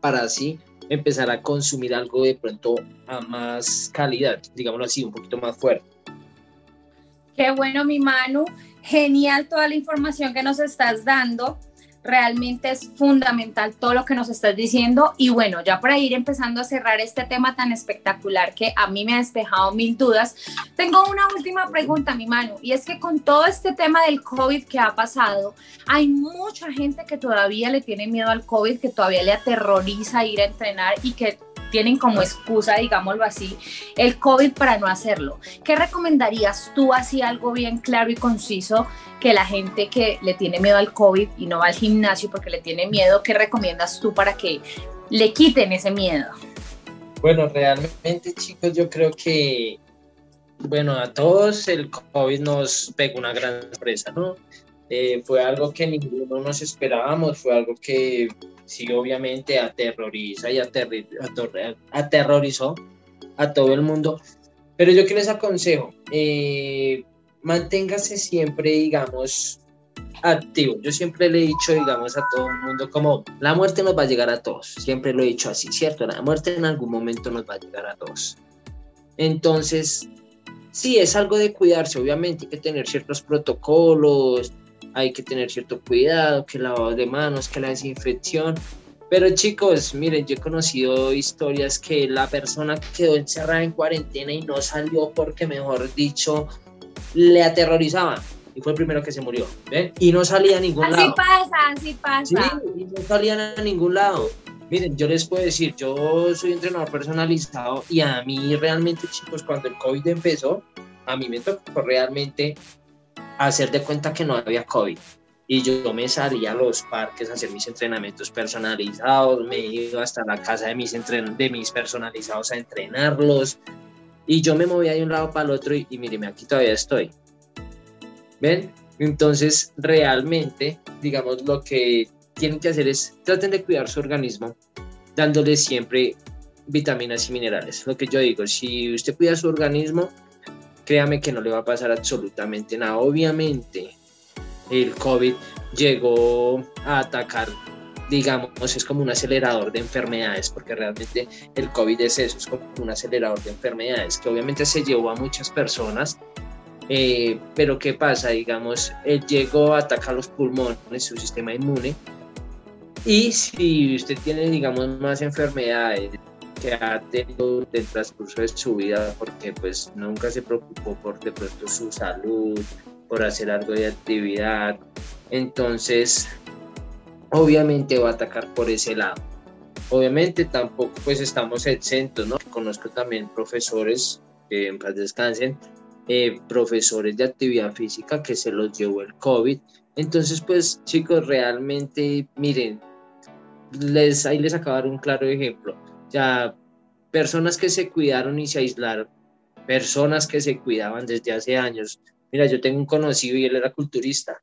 Speaker 3: para así empezar a consumir algo de pronto a más calidad, digámoslo así, un poquito más fuerte.
Speaker 1: Qué bueno, mi Manu. Genial toda la información que nos estás dando. Realmente es fundamental todo lo que nos estás diciendo. Y bueno, ya para ir empezando a cerrar este tema tan espectacular que a mí me ha despejado mil dudas, tengo una última pregunta, mi Manu. Y es que con todo este tema del COVID que ha pasado, hay mucha gente que todavía le tiene miedo al COVID, que todavía le aterroriza ir a entrenar y que tienen como excusa, digámoslo así, el COVID para no hacerlo. ¿Qué recomendarías tú así algo bien claro y conciso que la gente que le tiene miedo al COVID y no va al gimnasio porque le tiene miedo, qué recomiendas tú para que le quiten ese miedo?
Speaker 3: Bueno, realmente chicos, yo creo que, bueno, a todos el COVID nos pegó una gran sorpresa, ¿no? Eh, fue algo que ninguno nos esperábamos, fue algo que sí obviamente aterroriza y aterrorizó a todo el mundo. Pero yo que les aconsejo, eh, manténgase siempre, digamos, activo. Yo siempre le he dicho, digamos, a todo el mundo como la muerte nos va a llegar a todos. Siempre lo he dicho así, ¿cierto? La muerte en algún momento nos va a llegar a todos. Entonces, sí, es algo de cuidarse, obviamente hay que tener ciertos protocolos, hay que tener cierto cuidado, que el lavado de manos, que la desinfección. Pero chicos, miren, yo he conocido historias que la persona quedó encerrada en cuarentena y no salió porque, mejor dicho, le aterrorizaba. Y fue el primero que se murió. ¿ven? Y no salía a ningún lado.
Speaker 1: Así pasa, así pasa.
Speaker 3: Sí, y no salían a ningún lado. Miren, yo les puedo decir, yo soy entrenador personalizado y a mí realmente, chicos, cuando el COVID empezó, a mí me tocó realmente hacer de cuenta que no había COVID. Y yo me salía a los parques a hacer mis entrenamientos personalizados, me iba hasta la casa de mis, de mis personalizados a entrenarlos. Y yo me movía de un lado para el otro y, y míreme, aquí todavía estoy. ¿Ven? Entonces, realmente, digamos, lo que tienen que hacer es traten de cuidar su organismo, dándole siempre vitaminas y minerales. Lo que yo digo, si usted cuida su organismo, créame que no le va a pasar absolutamente nada. Obviamente, el COVID llegó a atacar, digamos, es como un acelerador de enfermedades, porque realmente el COVID es eso, es como un acelerador de enfermedades, que obviamente se llevó a muchas personas. Eh, pero ¿qué pasa? Digamos, él llegó a atacar los pulmones, su sistema inmune, y si usted tiene, digamos, más enfermedades, que ha tenido del transcurso de su vida porque pues nunca se preocupó por de pronto su salud, por hacer algo de actividad. Entonces, obviamente va a atacar por ese lado. Obviamente tampoco pues estamos exentos, ¿no? Conozco también profesores que en paz descansen, eh, profesores de actividad física que se los llevó el COVID. Entonces, pues chicos, realmente, miren, les, ahí les acabo de dar un claro ejemplo ya personas que se cuidaron y se aislaron, personas que se cuidaban desde hace años. Mira, yo tengo un conocido y él era culturista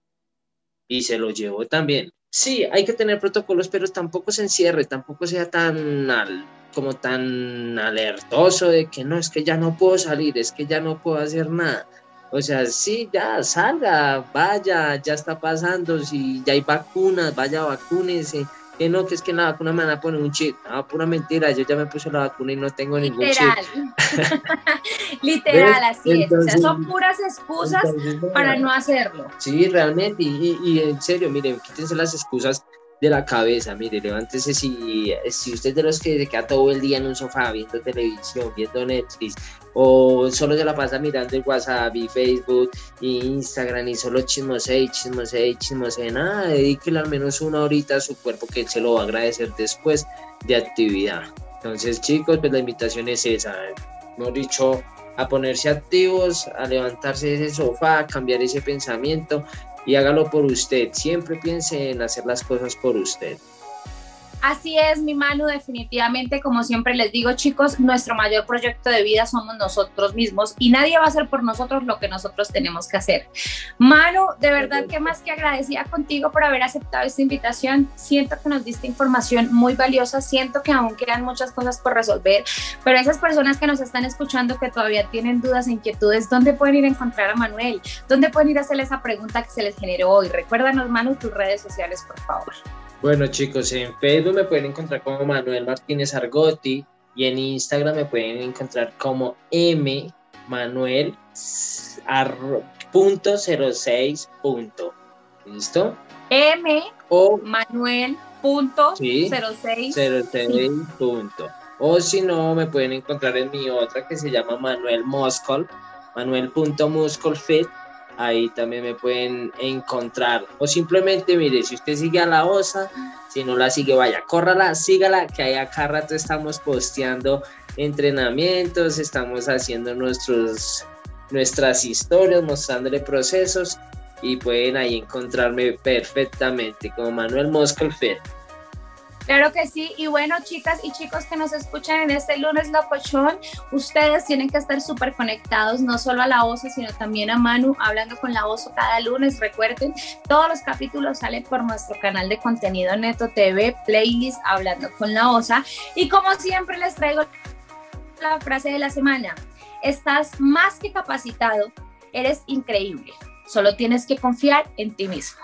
Speaker 3: y se lo llevó también. Sí, hay que tener protocolos, pero tampoco se encierre, tampoco sea tan como tan alertoso de que no, es que ya no puedo salir, es que ya no puedo hacer nada. O sea, sí, ya salga, vaya, ya está pasando, si ya hay vacunas, vaya, vacúnese que no, que es que la vacuna me van a poner un chip. Ah, pura mentira, yo ya me puse la vacuna y no tengo ningún
Speaker 1: Literal.
Speaker 3: chip.
Speaker 1: Literal, <laughs> así es. O sea, son puras excusas para no hacerlo.
Speaker 3: Sí, realmente, y, y, en serio, miren, quítense las excusas de la cabeza, mire, levántese si, si usted es de los que se queda todo el día en un sofá viendo televisión, viendo Netflix, o solo se la pasa mirando el WhatsApp y Facebook y Instagram y solo chismose y chismose y chismose, nada, dedíquele al menos una horita a su cuerpo que él se lo va a agradecer después de actividad. Entonces chicos, pues la invitación es esa, hemos dicho, a ponerse activos, a levantarse de ese sofá, a cambiar ese pensamiento y hágalo por usted. Siempre piense en hacer las cosas por usted.
Speaker 1: Así es, mi Manu, definitivamente, como siempre les digo, chicos, nuestro mayor proyecto de vida somos nosotros mismos y nadie va a hacer por nosotros lo que nosotros tenemos que hacer. Manu, de verdad que más que agradecida contigo por haber aceptado esta invitación. Siento que nos diste información muy valiosa, siento que aún quedan muchas cosas por resolver, pero esas personas que nos están escuchando que todavía tienen dudas e inquietudes, ¿dónde pueden ir a encontrar a Manuel? ¿Dónde pueden ir a hacerle esa pregunta que se les generó hoy? Recuérdanos, Manu, tus redes sociales, por favor.
Speaker 3: Bueno chicos, en Facebook me pueden encontrar como Manuel Martínez Argotti y en Instagram me pueden encontrar como M Manuel punto ¿Listo?
Speaker 1: M o Manuel punto
Speaker 3: punto. O si no, me pueden encontrar en mi otra que se llama Manuel Moscol, manuel.muscolfit ahí también me pueden encontrar. O simplemente, mire, si usted sigue a la OSA, si no la sigue, vaya, córrala, sígala, que ahí acá rato estamos posteando entrenamientos, estamos haciendo nuestros, nuestras historias, mostrándole procesos y pueden ahí encontrarme perfectamente como Manuel Moscolfet.
Speaker 1: Claro que sí. Y bueno, chicas y chicos que nos escuchan en este lunes locochón, ustedes tienen que estar súper conectados, no solo a la OSA, sino también a Manu, hablando con la OSA cada lunes. Recuerden, todos los capítulos salen por nuestro canal de contenido Neto TV, playlist Hablando con la OSA. Y como siempre les traigo la frase de la semana. Estás más que capacitado, eres increíble. Solo tienes que confiar en ti mismo.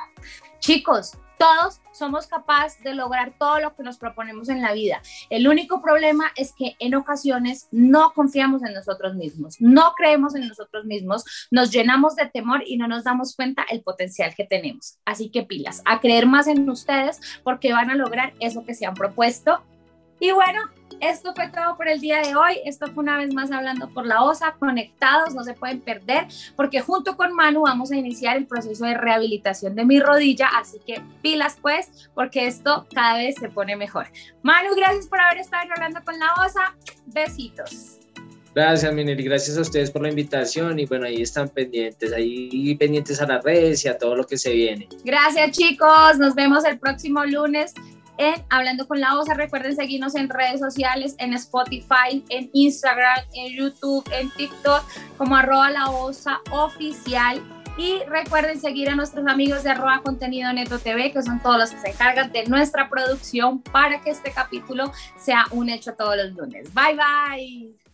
Speaker 1: Chicos, todos somos capaces de lograr todo lo que nos proponemos en la vida. El único problema es que en ocasiones no confiamos en nosotros mismos, no creemos en nosotros mismos, nos llenamos de temor y no nos damos cuenta el potencial que tenemos. Así que pilas, a creer más en ustedes porque van a lograr eso que se han propuesto. Y bueno, esto fue todo por el día de hoy. Esto fue una vez más hablando por la OSA, conectados, no se pueden perder, porque junto con Manu vamos a iniciar el proceso de rehabilitación de mi rodilla, así que pilas pues, porque esto cada vez se pone mejor. Manu, gracias por haber estado hablando con la OSA. Besitos.
Speaker 3: Gracias, Mineri, gracias a ustedes por la invitación y bueno, ahí están pendientes, ahí pendientes a las redes y a todo lo que se viene.
Speaker 1: Gracias, chicos, nos vemos el próximo lunes en Hablando con la OSA. Recuerden seguirnos en redes sociales, en Spotify, en Instagram, en YouTube, en TikTok, como arroba la OSA oficial. Y recuerden seguir a nuestros amigos de arroba contenido neto TV, que son todos los que se encargan de nuestra producción para que este capítulo sea un hecho todos los lunes. Bye bye.